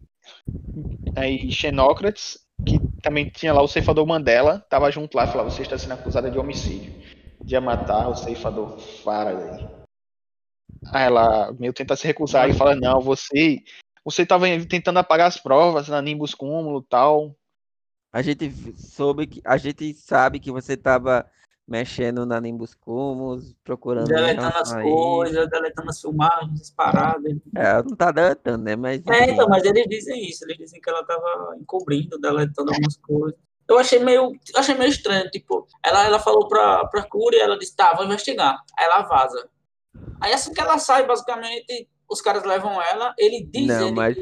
aí Xenócrates, que também tinha lá o ceifador Mandela, tava junto lá e falava, você está sendo acusada de homicídio, de matar o ceifador Faraday. Aí ela meio tenta se recusar e fala, não, você, você tava tentando apagar as provas na Nimbus Cúmulo tal. A gente soube que a gente sabe que você tava mexendo na Nimbus Cumulus, procurando Deletando as a coisas, deletando as filmagens, as paradas. É, ela não tá deletando, né? Mas É, então, mas eles dizem isso, eles dizem que ela tava encobrindo, deletando algumas coisas. Eu achei meio, achei meio estranho, tipo, ela, ela falou pra, pra Cura e ela disse, tá, vou investigar. Aí ela vaza. Aí assim que ela sai, basicamente, os caras levam ela, ele diz, Não, ele, mas-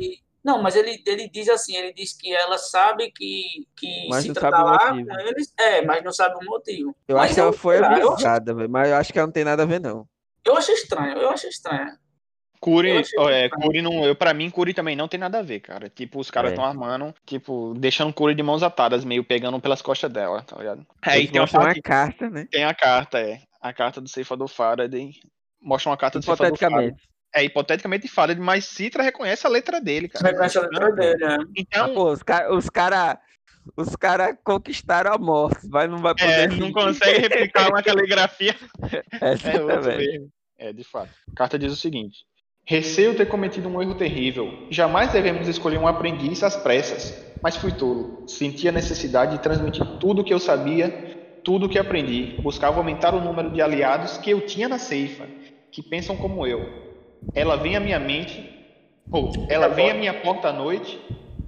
não, mas ele, ele diz assim, ele diz que ela sabe que, que Mas não Citra sabe tá o lá motivo. com eles, é, mas não sabe o motivo. Eu Mas acho que ela foi avisada, mas eu acho que ela não tem nada a ver, não. eu achei estranho, eu achei estranho. Curi, é. Curi não, eu, pra mim, Curi também não tem nada a ver, cara. Tipo, os caras É. estão armando, tipo, deixando Curi de mãos atadas, meio pegando pelas costas dela, tá ligado? Aí Eles tem uma parte, uma carta, né? tem a carta, é. A carta do ceifador Faraday. Mostra uma carta do ceifador Faraday. É, hipoteticamente Faraday, mas Citra reconhece a letra dele, cara. Reconhece a letra dele, é. Ah, Então, pô, os caras os cara, os cara conquistaram a morte, mas não vai é, poder. não consegue replicar uma caligrafia. Essa É mesmo. É, de fato. A carta diz o seguinte: Receio ter cometido um erro terrível. Jamais devemos escolher um aprendiz às pressas. Mas fui tolo. Senti a necessidade de transmitir tudo o que eu sabia, tudo o que aprendi. Buscava aumentar o número de aliados que eu tinha na ceifa, que pensam como eu. Ela vem à minha mente, ou ela vem à minha porta à noite,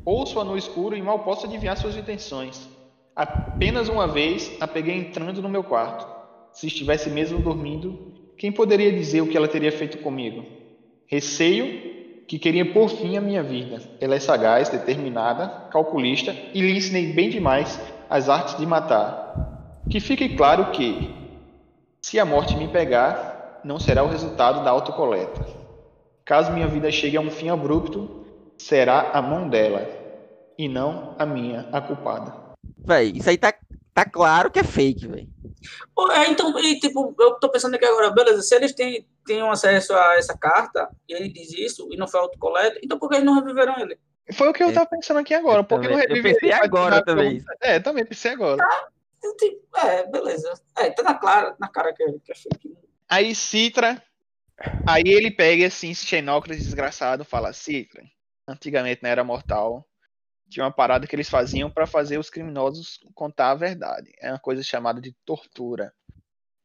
ouço-a no escuro e mal posso adivinhar suas intenções. Apenas uma vez a peguei entrando no meu quarto. Se estivesse mesmo dormindo, quem poderia dizer o que ela teria feito comigo? Receio que queria por fim a minha vida. Ela é sagaz, determinada, calculista e lhe ensinei bem demais as artes de matar. Que fique claro que, se a morte me pegar, não será o resultado da autocoleta. Caso minha vida chegue a um fim abrupto, será a mão dela e não a minha a culpada. Véi, isso aí tá, tá claro que é fake, velho. Pô, É, então, e, tipo, eu tô pensando aqui agora, beleza, se eles têm, têm acesso a essa carta, e ele diz isso, e não foi autocoleta, então por que eles não reviveram ele? Foi o que eu É. tava pensando aqui agora. Eu porque não pensei pra agora também. É, também pensei agora. Eu, tipo, É, beleza. É, tá na, clara, na cara que, é- que é fake. Aí Citra, aí ele pega assim, esse Xenócrates desgraçado, fala: Citra, antigamente na Era Mortal, tinha uma parada que eles faziam pra fazer os criminosos contar a verdade. É uma coisa chamada de tortura.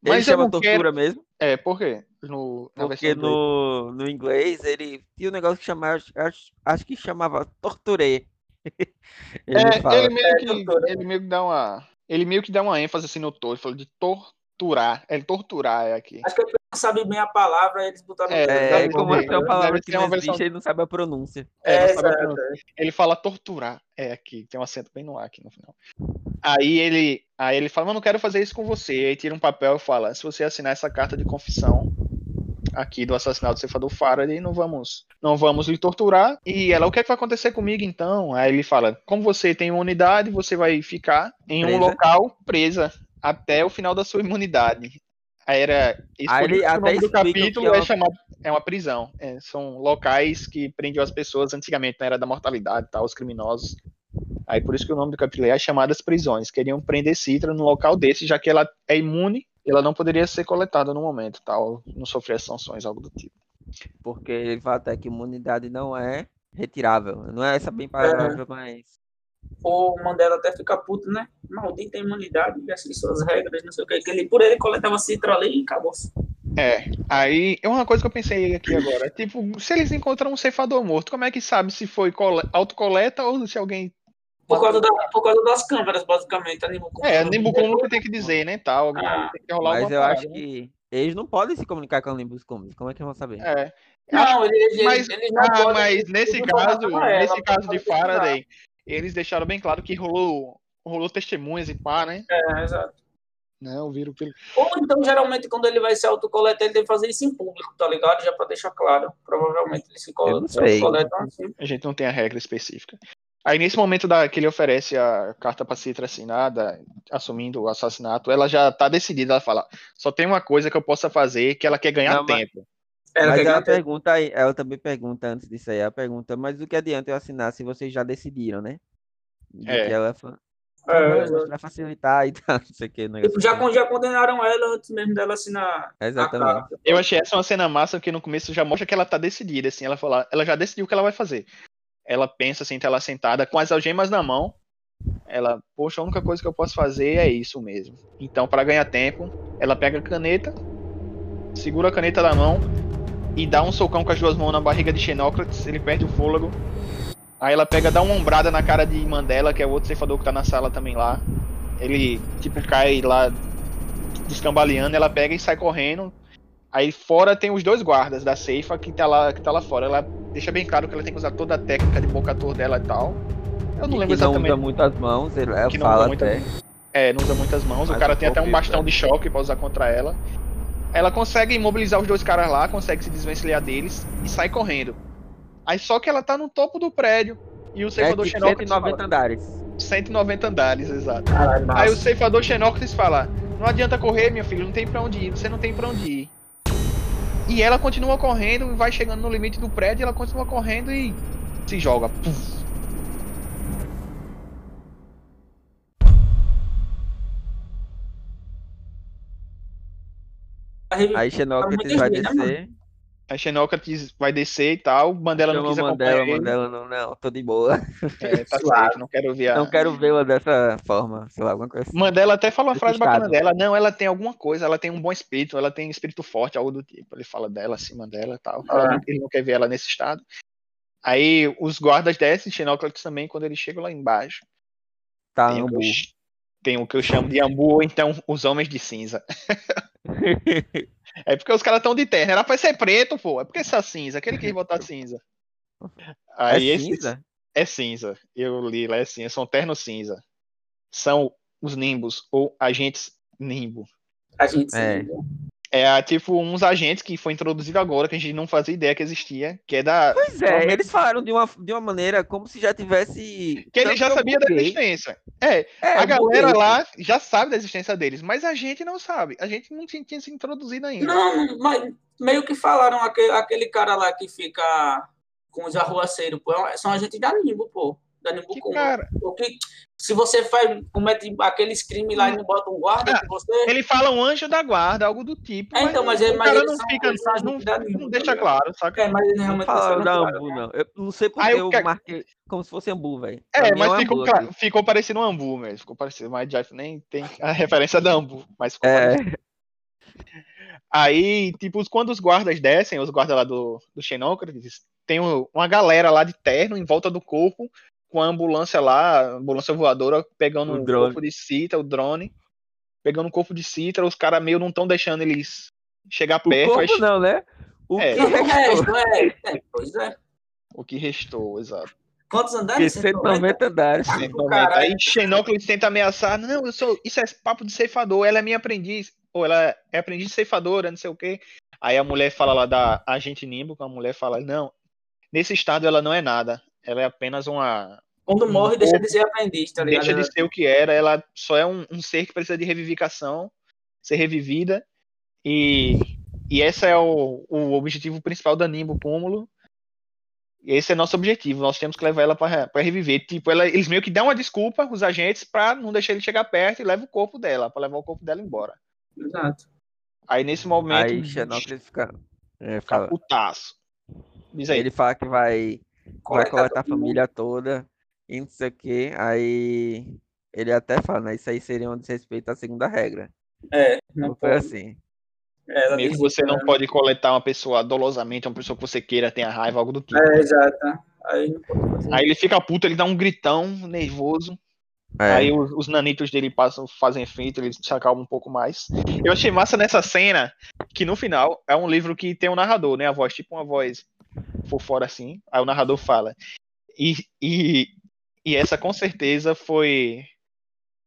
Ele Mas eu chama tortura quero. mesmo, É, por quê? No, porque no, no inglês ele tinha um negócio que chamava, acho, acho que chamava torture. ele É, fala. ele meio, É, que, ele meio que dá uma. Ele meio que dá uma ênfase assim no todo, ele falou de torturar. É torturar é aqui. Acho que ele não sabe bem a palavra, eles botaram... É, É, como é uma palavra que uma não existe, versão- ele não sabe a pronúncia. É, É, sabe a pronúncia. Ele fala torturar. É aqui, tem um acento bem no ar aqui no final. Aí ele, aí ele fala, mas não quero fazer isso com você. Aí tira um papel e fala, se você assinar essa carta de confissão aqui do assassinato do ceifador Faraday, não vamos, não vamos lhe torturar. E ela, o que, é que vai acontecer comigo então? Aí ele fala, como você tem imunidade, você vai ficar em um Presa. local presa até o final da sua imunidade. Aí era. Isso Aí por ele isso que o nome do capítulo é é chamado. É uma prisão. É, são locais que prendiam as pessoas antigamente na era da mortalidade, tá, os criminosos. Aí por isso que o nome do capítulo é as chamadas prisões. Queriam prender Citra num local desse, já que ela é imune, ela não poderia ser coletada no momento, tal, não sofrer sanções, algo do tipo. Porque ele fala até que imunidade não é retirável. Não é essa bem palavra, mas. O Mandela até fica puto, né? Maldita imunidade, assim suas regras, não sei o que. que ele, por ele coletava citra ali e acabou. É, aí é uma coisa que eu pensei aqui agora. Tipo, se eles encontram um ceifador morto, como é que sabe se foi cole- autocoleta ou se alguém. Por causa, da, por causa das câmeras, basicamente. A É, Nimbus Cúmulo que tem que dizer, né? Tal, Ah, tem que rolar Mas eu parada, acho né? que eles não podem se comunicar com o Nimbus Comuns. Como é que vão saber? É. Não, ele, ele, Mas, ele não ah, pode- mas nesse caso, nesse caso de. Faraday, eles deixaram bem claro que rolou, rolou testemunhas e pá, né? É, exato. Não, viram pelo. Ou então, geralmente, quando ele vai se autocoletar, ele deve fazer isso em público, tá ligado? Já pra deixar claro. Provavelmente ele se Eu col- não se sei. autocoletam assim. A gente não tem a regra específica. Aí nesse momento da, que ele oferece a carta pra Citra assinada, assumindo o assassinato, ela já tá decidida, ela fala, só tem uma coisa que eu possa fazer, que ela quer ganhar Não, mas- tempo. Ela mas ela ganhar tempo. pergunta, aí- ela também pergunta antes disso aí, ela pergunta, mas o que adianta eu assinar se vocês já decidiram, né? De É. que ela fa- É, exato. mas vai facilitar e tal, não sei o que. negócio Tipo, já, assim. já condenaram ela antes mesmo dela assinar a Exatamente. Eu achei essa uma cena massa, porque no começo já mostra que ela tá decidida, assim, ela fala, ela já decidiu o que ela vai fazer. Ela pensa assim, tá ela sentada com as algemas na mão. Ela, poxa, a única coisa que eu posso fazer é isso mesmo. Então, para ganhar tempo, ela pega a caneta, segura a caneta na mão e dá um socão com as duas mãos na barriga de Xenócrates, ele perde o fôlego. Aí ela pega, dá uma ombrada na cara de Mandela, que é o outro ceifador que tá na sala também lá. Ele, tipo, cai lá descambaleando, ela pega e sai correndo. Aí fora tem os dois guardas da ceifa que tá lá, que tá lá fora. Ela deixa bem claro que ela tem que usar toda a técnica de bocator dela e tal. Eu não E lembro que não exatamente. usa muitas mãos, ele- ela Que não fala usa muitas até. É, não usa muitas mãos. Mas o cara tem até um bastão isso, de choque pra usar contra ela. Ela consegue imobilizar os dois caras lá, consegue se desvencilhar deles e sai correndo. Aí só que ela tá no topo do prédio e o É ceifador tipo Xenócrates 190 fala, andares. 190 andares, exato. Caralho, Aí o ceifador Xenócrates fala: Não adianta correr, meu filho, não tem pra onde ir, você não tem pra onde ir. E ela continua correndo, vai chegando no limite do prédio, ela continua correndo e se joga. Puf. Aí Xenócrates vai né, descer. A Xenócrates vai descer e tal. Mandela não Chama quis Mandela, acompanhar. Mandela, não, não, tô de boa. É, tá certo, não quero ver a... Não quero vê-la dessa forma, sei lá, alguma coisa assim. Mandela até fala uma frase bacana estado. dela. Não, ela tem alguma coisa, ela tem um bom espírito, ela tem espírito forte, algo do tipo. Ele fala dela, assim, Mandela e tal. Ah. Ele não quer ver ela nesse estado. Aí os guardas descem, Xenócrates também, quando ele chega lá embaixo. Tá, tem, o que eu, tem o que eu chamo de Ambu, ou então os Homens de Cinza. É porque os caras estão de terra. Era pra ser preto, pô. É porque essa cinza. Aquele que quis botar cinza. Aí é esse cinza? é cinza. Eu li lá, é cinza. São terno cinza. São os nimbos, ou agentes nimbo. A gente É. É tipo uns agentes que foi introduzido agora, que a gente não fazia ideia que existia, que é da. Pois é, eles falaram de uma, de uma maneira como se já tivesse. Que ele já sabia da existência. É, É, a galera buguei. lá já sabe da existência deles, mas a gente não sabe. A gente não tinha, tinha se introduzido ainda. Não, mas meio que falaram aquele, aquele cara lá que fica com os arruaceiros, pô. São agentes da Nimbo, pô. Da com. cara. Porque se você faz, comete aqueles crimes lá e não bota um guarda Ah, você. Ele fala um anjo da guarda, algo do tipo. É, então, mas é- o mas cara não são- fica, não, não Nimbo, deixa tá claro, saca? É, mas Não realmente falaram deixaram da claro, Ambu, não. Eu não sei porque Aí eu que- marquei como se fosse Ambu, velho. É, Pra mim mas um ficou, Ambu cla- aqui. ficou parecendo um Ambu mesmo. Ficou parecendo, mas Jeff nem tem a referência da Ambu. Mas ficou É, parecendo. Aí, tipo, quando os guardas descem, os guardas lá do, do Xenócrates, tem um- uma galera lá de terno em volta do corpo, com a ambulância lá, a ambulância voadora, pegando O o drone. corpo de Citra, o drone, pegando o corpo de Citra, os caras meio não estão deixando eles chegar o perto, corpo aí- não, né? O É. que o restou? resto, é, é, pois é. o que restou, exato. Quantos andares? 190 andares. Ah. Aí Xenócrates tenta ameaçar, não, eu sou, isso é papo de ceifador, ela é minha aprendiz, ou ela é aprendiz de ceifadora, não sei o quê. Aí a mulher fala lá da agente Nimbo, que a mulher fala, não, nesse estado ela não é nada, ela é apenas uma, Quando morre, deixa de ser aprendiz, tá ligado? deixa de ser o que era, ela só é um, um ser que precisa de revivificação, ser revivida, e, e esse é o, o objetivo principal da Nimbo Cúmulo, e esse é nosso objetivo, nós temos que levar ela para reviver. Tipo, ela, eles meio que dão uma desculpa, os agentes, pra não deixar ele chegar perto e leva o corpo dela, para levar o corpo dela embora. Exato. Aí nesse momento, Aí Xenócrates fica. É, fica fala. putaço. Diz aí. Ele fala que vai, vai Coletar a família toda e não sei o que. Aí ele até fala, né? Isso aí seria um desrespeito à segunda regra. É, não Não foi pode. assim. É, Meio que você não né? pode coletar uma pessoa dolosamente, uma pessoa que você queira, tenha raiva, algo do tipo. É, exato. Aí não pode fazer. Aí ele fica puto, ele dá um gritão nervoso. É. Aí os, os nanitos dele passam, fazem efeito, eles se acalmam um pouco mais. Eu achei massa nessa cena que no final é um livro que tem um narrador, né? A voz, tipo uma voz por fora assim. Aí o narrador fala. E, e, e essa com certeza foi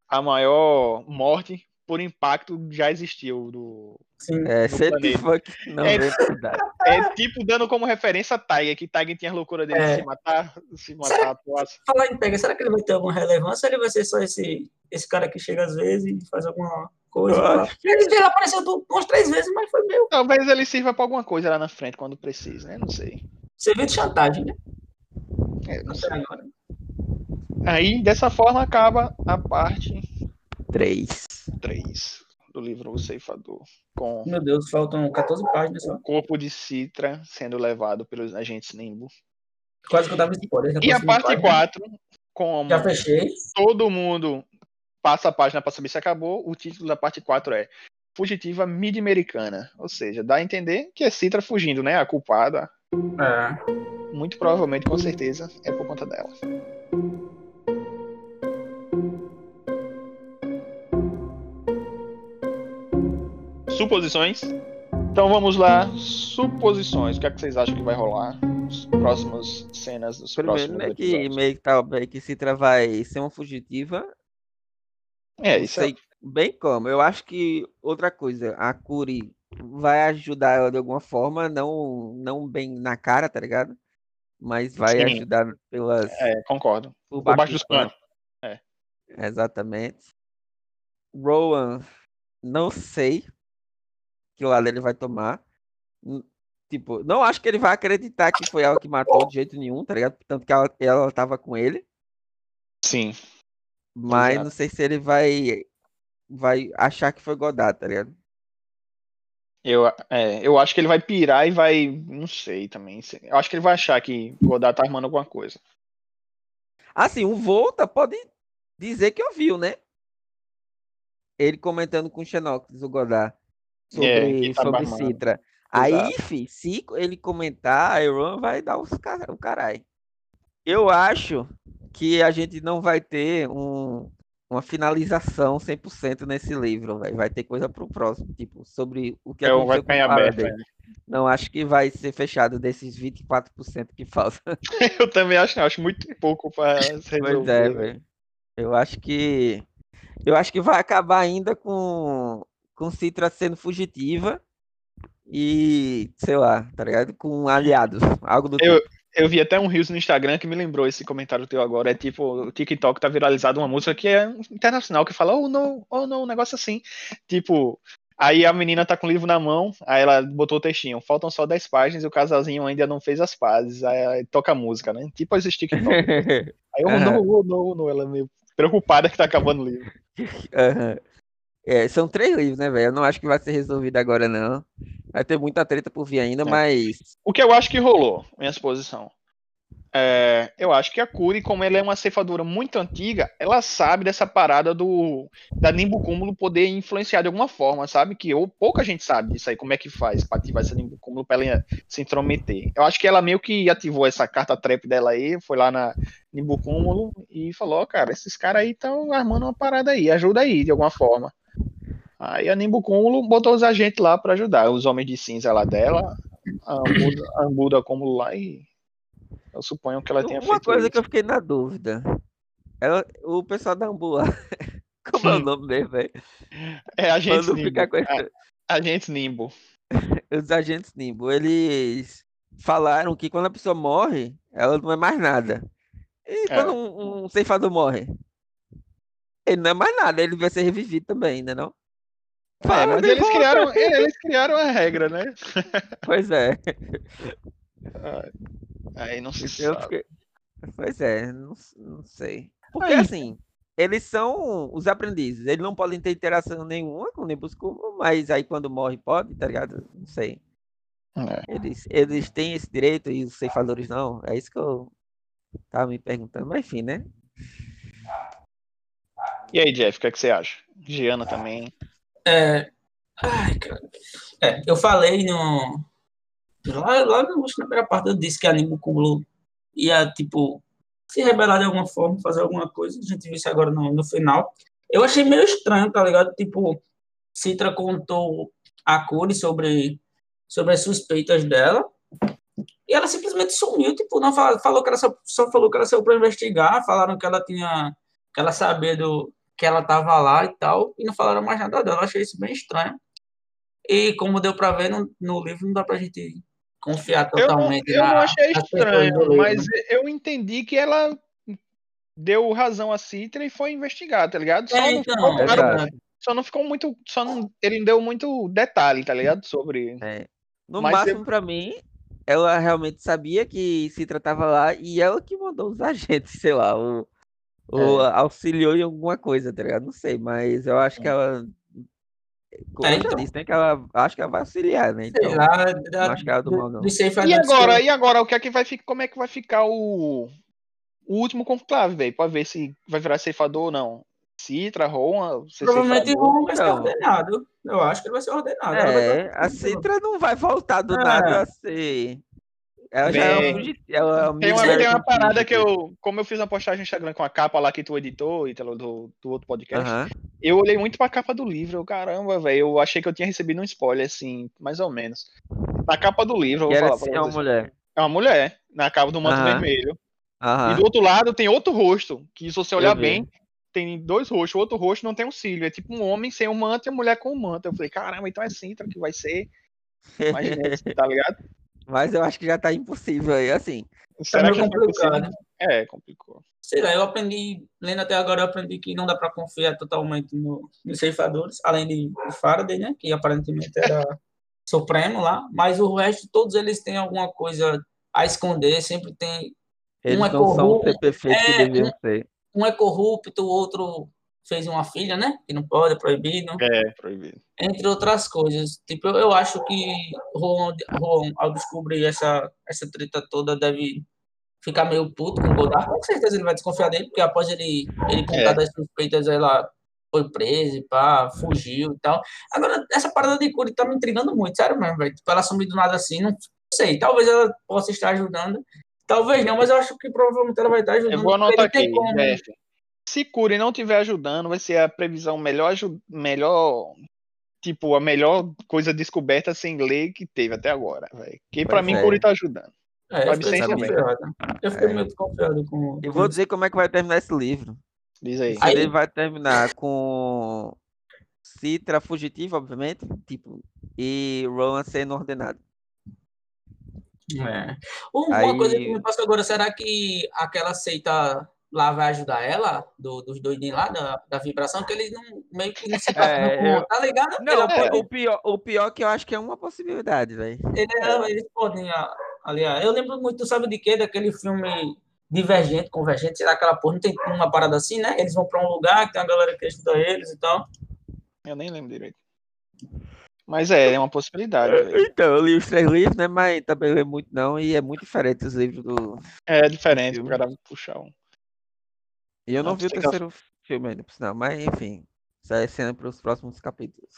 a maior morte por impacto já existiu do. Sim. É, do foi que não É. é. É tipo dando como referência a Tiger, que Tiger tinha a loucura dele de É. se matar, se matar tosse. Falar em pega, será que ele vai ter alguma relevância ou ele vai ser só esse, esse cara que chega às vezes e faz alguma coisa? Acho Ele já apareceu du- umas três vezes, mas foi meu. Talvez ele sirva pra alguma coisa lá na frente quando precisa, né? Não sei. Serviu de chantagem, né? É, não sei. agora. Aí, dessa forma, acaba a parte Três. 3 do livro O Ceifador, com Meu Deus, faltam 14 páginas só. o corpo de Citra sendo levado pelos agentes Nimbo. Quase que eu tava em spoiler. E a parte página. 4, como Já fechei. todo mundo passa a página para saber se acabou, o título da parte 4 é Fugitiva Mid-Americana. Ou seja, dá a entender que é Citra fugindo, né? A culpada, É. muito provavelmente, com certeza, é por conta dela. Suposições? Então vamos lá. Suposições. O que, é que vocês acham que vai rolar? As próximas cenas dos Primeiro, próximos né, que episódios. meio que tá bem que Citra vai ser uma fugitiva. É, isso é. sei bem como. Eu acho que outra coisa, a Curi vai ajudar ela de alguma forma, não, não bem na cara, tá ligado? Mas vai Sim. ajudar pelas. É, concordo. por baixo baixo dos dos panos. Exatamente. Rowan, não sei que lado ele vai tomar. Tipo, não acho que ele vai acreditar que foi ela que matou de jeito nenhum, tá ligado? Tanto que ela, ela tava com ele. Sim. Mas Exato. não sei se ele vai vai achar que foi Godard, tá ligado? Eu, é, eu acho que ele vai pirar e vai. Não sei também. Eu acho que ele vai achar que Godard tá armando alguma coisa. Assim, o Volta pode dizer que ouviu, né? Ele comentando com o Xenox, o Godard, sobre, É, tava sobre. Citra. Aí, fi, se ele comentar, a Iron vai dar os car o caralho. Eu acho que a gente não vai ter um, uma finalização 100% nesse livro, véio. vai ter coisa pro próximo, tipo, sobre o que É, vai aconteceu em com aberto. Faraday. né? Não acho que vai ser fechado desses 24% que falta. Eu também acho, acho muito pouco para se Pois é, resolver. Eu acho que eu acho que vai acabar ainda com com Citra sendo fugitiva e, sei lá, tá ligado? Com aliados, algo do Eu- tipo. Eu vi até um Reels no Instagram que me lembrou esse comentário teu agora. É tipo, o TikTok tá viralizado uma música que é internacional, que fala, oh não, oh não, um negócio assim. Tipo, aí a menina tá com o livro na mão, aí ela botou o textinho, faltam só 10 páginas e o casalzinho ainda não fez as pazes. Aí, toca a música, né? Tipo esses TikTok. Aí, oh Aham. não, oh não, oh não, ela é meio preocupada que tá acabando o livro. Aham. É, são três livros, né, velho? Eu não acho que vai ser resolvido agora, não. Vai ter muita treta por vir ainda, É. mas. O que eu acho que rolou, minha exposição. É, eu acho que a Curi, como ela é uma ceifadora muito antiga, ela sabe dessa parada do da Nimbo Cúmulo poder influenciar de alguma forma, sabe? Que ou, pouca gente sabe disso aí, como é que faz pra ativar esse Nimbo Cúmulo pra ela se intrometer. Eu acho que ela meio que ativou essa carta trap dela aí, foi lá na Nimbo Cúmulo e falou: "Ó, cara, esses caras aí estão armando uma parada aí, ajuda aí de alguma forma. Aí a Nimbo Cúmulo botou os agentes lá pra ajudar, os homens de cinza lá dela, a Ambuda, a Ambuda Cúmulo lá e eu suponho que ela tenha Uma feito coisa isso. que eu fiquei na dúvida. Ela, o pessoal da Ambu lá. Como é o Hum. nome dele, velho? É agentes Quando Nimbo. com A- Agentes Nimbo. Os agentes Nimbo, eles falaram que quando a pessoa morre, ela não é mais nada. E É. quando um, um ceifador morre? Ele não é mais nada, ele vai ser revivido também, né não? É, Fala mas eles volta. criaram, eles criaram a regra, né? Pois é. Aí não se Eu sabe. fiquei... Pois é, não, não sei. Porque Aí- assim, eles são os aprendizes, eles não podem ter interação nenhuma com o Nimbus Cúmulo, mas aí quando morre pode, tá ligado? Não sei. É. Eles, eles têm esse direito e os ceifadores não. É isso que eu tava me perguntando. Mas enfim, né? E aí, Jeff, o que, é que você acha? Giana também. É, ai, cara. É, eu falei no. Lá, lá que na primeira parte eu disse que a Nimbo Cúmulo ia, tipo, se rebelar de alguma forma, fazer alguma coisa. A gente viu isso agora no, no final. Eu achei meio estranho, tá ligado? Tipo, Citra contou a Curi sobre, sobre as suspeitas dela. E ela simplesmente sumiu, tipo, não falou, falou que ela só, só falou que ela saiu para investigar, falaram que ela tinha, que ela sabia do que ela tava lá e tal, e não falaram mais nada dela. Eu achei isso bem estranho. E como deu para ver no, no livro, não dá pra gente confiar Eu, não- totalmente eu não na- achei nas pessoas estranho, mas eu entendi que ela deu razão a Citra e foi investigar, tá ligado? Só, É, não, então, ficou é claro- só não ficou muito. Só não, ele não deu muito detalhe, tá ligado? Sobre. É. No Mas máximo, pra mim, ela realmente sabia que Citra tava lá e ela que mandou os agentes, sei lá, ou, ou É. auxiliou em alguma coisa, tá ligado? Não sei, mas eu acho que ela. Como É, eu já então. disse, né? Que ela acho que ela vai auxiliar, né? Sei Então, lá, não da, acho que ela é do mal, não. E agora, e agora, o que é que vai ficar? Como é que vai ficar o, o último conclave, velho? Pra ver se vai virar ceifador ou não. Citra, Rohan, ser Provavelmente. Ron vai ser Não. ordenado. Eu acho que ele vai ser ordenado. Vai É, dar- a Citra não vai voltar do É. nada a ser. Ela já é Bem, uma fugi- ela é Tem uma, tem uma parada que eu, como eu fiz uma postagem no Instagram com a capa lá que tu editou, Ítalo, do, do outro podcast, Aham. eu olhei muito pra capa do livro. Eu, caramba, velho, eu achei que eu tinha recebido um spoiler, assim, mais ou menos. Na capa do livro, eu vou falar assim, pra é uma vocês. mulher. É uma mulher, na capa do manto Aham. vermelho. E do outro lado tem outro rosto, que se você olhar bem, tem dois rostos. O outro rosto não tem um cílio. É tipo um homem sem um manto e uma mulher com um manto. Eu falei, caramba, então é Sintra que vai ser. Imagina isso, tá ligado? Mas eu acho que já tá impossível aí, assim. Será que foi possível? complicado. É, complicou. Sei lá, eu aprendi, lendo até agora, eu aprendi que não dá para confiar totalmente no, nos ceifadores, além de Faraday, né? Que aparentemente era supremo lá, mas o resto, todos eles têm alguma coisa a esconder, sempre tem. Eles Um é não são o corrupto, é, deviam ser. Um é corrupto, o outro fez uma filha, né? Que não pode, é proibido. É, proibido. entre outras coisas. Tipo, eu, eu acho que Juan, Juan, ao descobrir essa, essa treta toda, deve ficar meio puto com o Godard. Com certeza ele vai desconfiar dele, porque após ele, ele contar É. das suspeitas, ela foi presa e pá, fugiu e tal. Agora, essa parada de Curi tá me intrigando muito, sério mesmo, velho. Tipo, ela sumir do nada assim, não sei. Talvez ela possa estar ajudando. Talvez não, mas eu acho que provavelmente ela vai estar ajudando. Eu vou anotar aqui, como- Jeff. Se Curi não estiver ajudando, vai ser a previsão melhor, melhor tipo, a melhor coisa descoberta sem ler que teve até agora, velho. Que pra Pois mim é. Curi tá ajudando. É, eu fiquei É. meio desconfiado com. Eu com vou dizer como é que vai terminar esse livro. Diz aí. Esse Aí- livro vai terminar com Citra fugitiva, obviamente, tipo, e Rowan sendo ordenado. É. Uma Aí- coisa que me passa agora, será que aquela seita lá vai ajudar ela, do- dos doidinhos lá, da, da vibração, que eles não, meio que não se É, com- eu- tá ligado? Não, Ela o- pode- o pior, o pior que eu acho que é uma possibilidade, velho. ele- ela- eles podem, ah, aliás, eu lembro muito, sabe de quê? Daquele filme Divergente, Convergente, será aquela porra, não tem uma parada assim, né? Eles vão pra um lugar que tem uma galera que ajuda eles e tal. Eu nem lembro direito. Mas é, é uma possibilidade, velho. Então, eu li os três livros, né? Mas também não é muito não, e é muito diferente os livros do. É diferente, o cara puxar um. E eu não Não, vi o terceiro filme ainda, por sinal, mas enfim. Isso é cena para os próximos capítulos.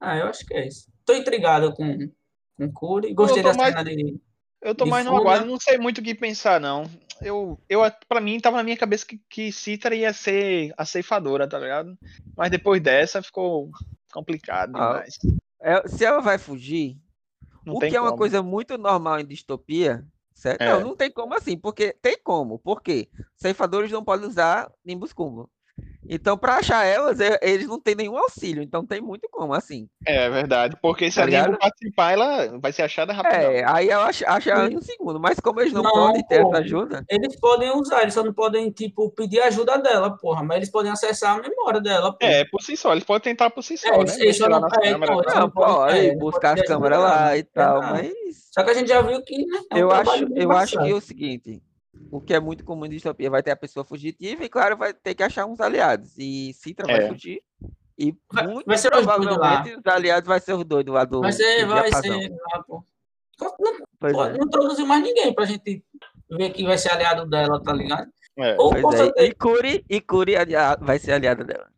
Ah, eu acho que é isso. Tô intrigado com, com Curi, gostei da mais- cena de... Eu tô De mais no aguardo, não sei muito o que pensar, não. Eu, eu, pra mim, tava na minha cabeça que, que Citra ia ser a ceifadora, tá ligado? Mas depois dessa ficou complicado Ah, demais. É, se ela vai fugir, Não o que é uma como. coisa muito normal em distopia, certo? É. Não, não tem como assim, porque tem como. Por quê? Ceifadores não podem usar Nimbus Cumbo. Então, pra achar elas, eles não têm nenhum auxílio, então tem muito como, assim. É verdade, porque se Tá a ligado? participar, ela vai ser achada rapidão. É, aí ela acha, ela em um segundo, mas como eles não, Não, podem ter pô. essa ajuda, Eles podem usar, eles só não podem, tipo, pedir ajuda dela, porra, mas eles podem acessar a memória dela, porra. É, por si só, eles podem tentar por si só, É, né? eles- eles só não- é, não, não podem- pode é, buscar as câmeras lá e tal, exato. mas Só que a gente já viu que, né, é um eu acho, eu acho que é o seguinte, o que é muito comum em distopia vai ter a pessoa fugitiva e, claro, vai ter que achar uns aliados. E Citra vai É. fugir. E Vai- muito vai ser provavelmente os aliados vai ser os doidos lá do, Vai ser, vai ser lá, pô. Não, pô, é. não mais ninguém pra gente ver que vai ser aliado dela, tá ligado? É, Ou, Pois é. certeza- E Curi, e Curi vai ser aliada dela.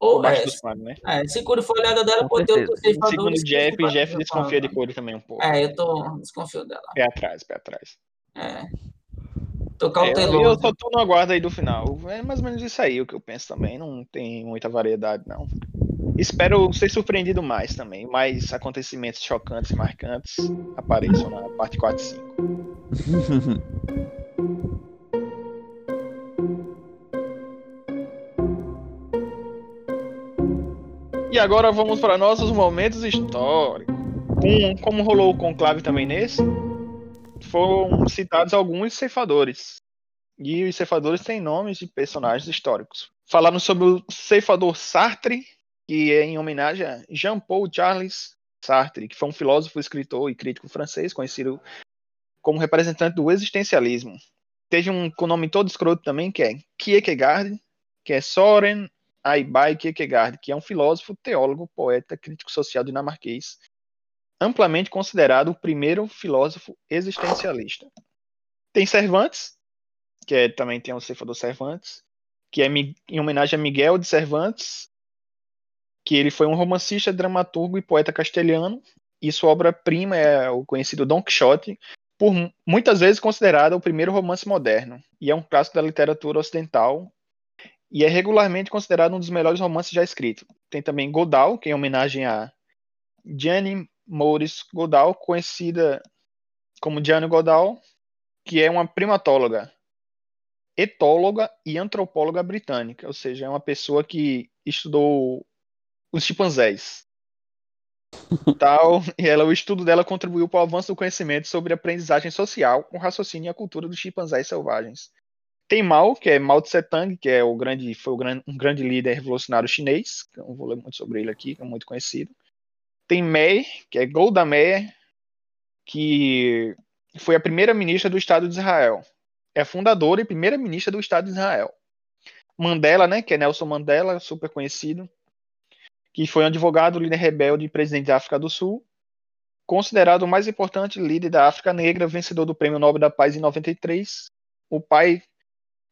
ou, é, panos, né? é, se Curi for aliada dela, Com pode ter outros certeza. ceifadores. Segundo Jeff, vai- Jeff vai desconfia de. Cody também um pouco. É, eu tô desconfio dela. Pé atrás, pé atrás. É. Tô É, eu, cauteloso. eu só tô no aguardo aí do final. É mais ou menos isso aí o que eu penso também. Não tem muita variedade, não. Espero ser surpreendido mais também. Mais acontecimentos chocantes e marcantes apareçam na parte 4 e 5. E agora vamos para nossos momentos históricos. Com- como rolou o conclave também nesse, foram citados alguns ceifadores. E os ceifadores têm nomes de personagens históricos. Falaram sobre o ceifador Sartre, que é em homenagem a Jean-Paul Charles Sartre, que foi um filósofo, escritor e crítico francês, conhecido como representante do existencialismo. Teve um com nome todo escroto também, que é Kierkegaard, que é Soren Aibai Kierkegaard, que é um filósofo, teólogo, poeta, crítico social dinamarquês, amplamente considerado o primeiro filósofo existencialista. Tem Cervantes, que é, também tem o ceifador Cervantes, que é em homenagem a Miguel de Cervantes, que ele foi um romancista, dramaturgo e poeta castelhano, e sua obra-prima é o conhecido Don Quixote, por mu- muitas vezes considerado o primeiro romance moderno, e é um clássico da literatura ocidental, e é regularmente considerado um dos melhores romances já escritos. Tem também Godal, que é em homenagem a Jane Maurice Godal, conhecida como Jane Godal, que é uma primatóloga, etóloga e antropóloga britânica, ou seja, é uma pessoa que estudou os chimpanzés. Tal, e ela, o estudo dela contribuiu para o avanço do conhecimento sobre aprendizagem social, o raciocínio e a cultura dos chimpanzés selvagens. Tem Mao, que é Mao Tse Tung, que é o grande, foi o grande, um grande líder revolucionário chinês, não vou ler muito sobre ele aqui, que é muito conhecido. Tem Mei, que é Golda Meir, que foi a primeira ministra do Estado de Israel. É fundadora e primeira ministra do Estado de Israel. Mandela, né, que é Nelson Mandela, super conhecido, que foi um advogado, líder rebelde e presidente da África do Sul, considerado o mais importante líder da África Negra, vencedor do Prêmio Nobel da Paz em 93, o pai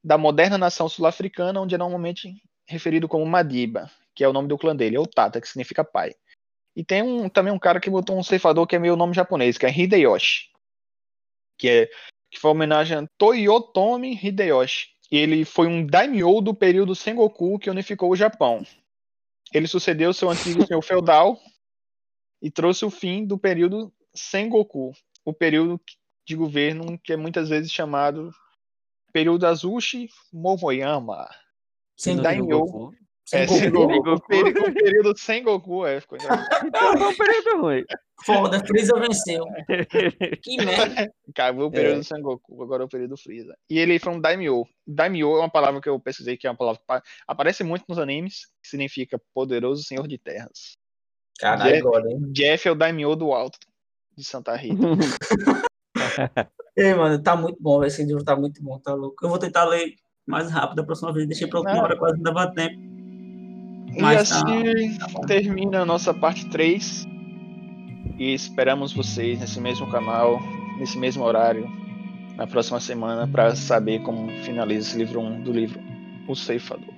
da moderna nação sul-africana, onde é normalmente referido como Madiba, que é o nome do clã dele, ou Tata, que significa pai. E tem um, também um cara que botou um ceifador que é meio nome japonês, que é Hideyoshi, que é que foi uma homenagem a Toyotomi Hideyoshi, ele foi um daimyo do período Sengoku que unificou o Japão. Ele sucedeu seu antigo senhor feudal e trouxe o fim do período Sengoku, o período de governo que é muitas vezes chamado período Azushi Momoyama. Sengoku. Daimyo. É, Sengoku. Sengoku. O, período, o período Sengoku, é, ficou engraçado. Então um período ruim. Foda, Freeza venceu. Que merda. Acabou o período do Sengoku, agora é o período Freeza. E ele foi um Daimyo. Daimyo é uma palavra que eu pesquisei, que é uma palavra que pa- aparece muito nos animes, que significa poderoso senhor de terras. Caralho, Jeff. agora, hein? Jeff é o Daimyo do alto, de Santa Rita. Ei, mano, tá muito bom, esse livro tá muito bom, tá louco. Eu vou tentar ler mais rápido da próxima vez, deixei pra última hora, quase não dava tempo. E Mas tá- assim tá bom. termina a nossa parte 3. E esperamos vocês nesse mesmo canal, nesse mesmo horário, na próxima semana, para saber como finaliza esse livro 1 do livro O Ceifador.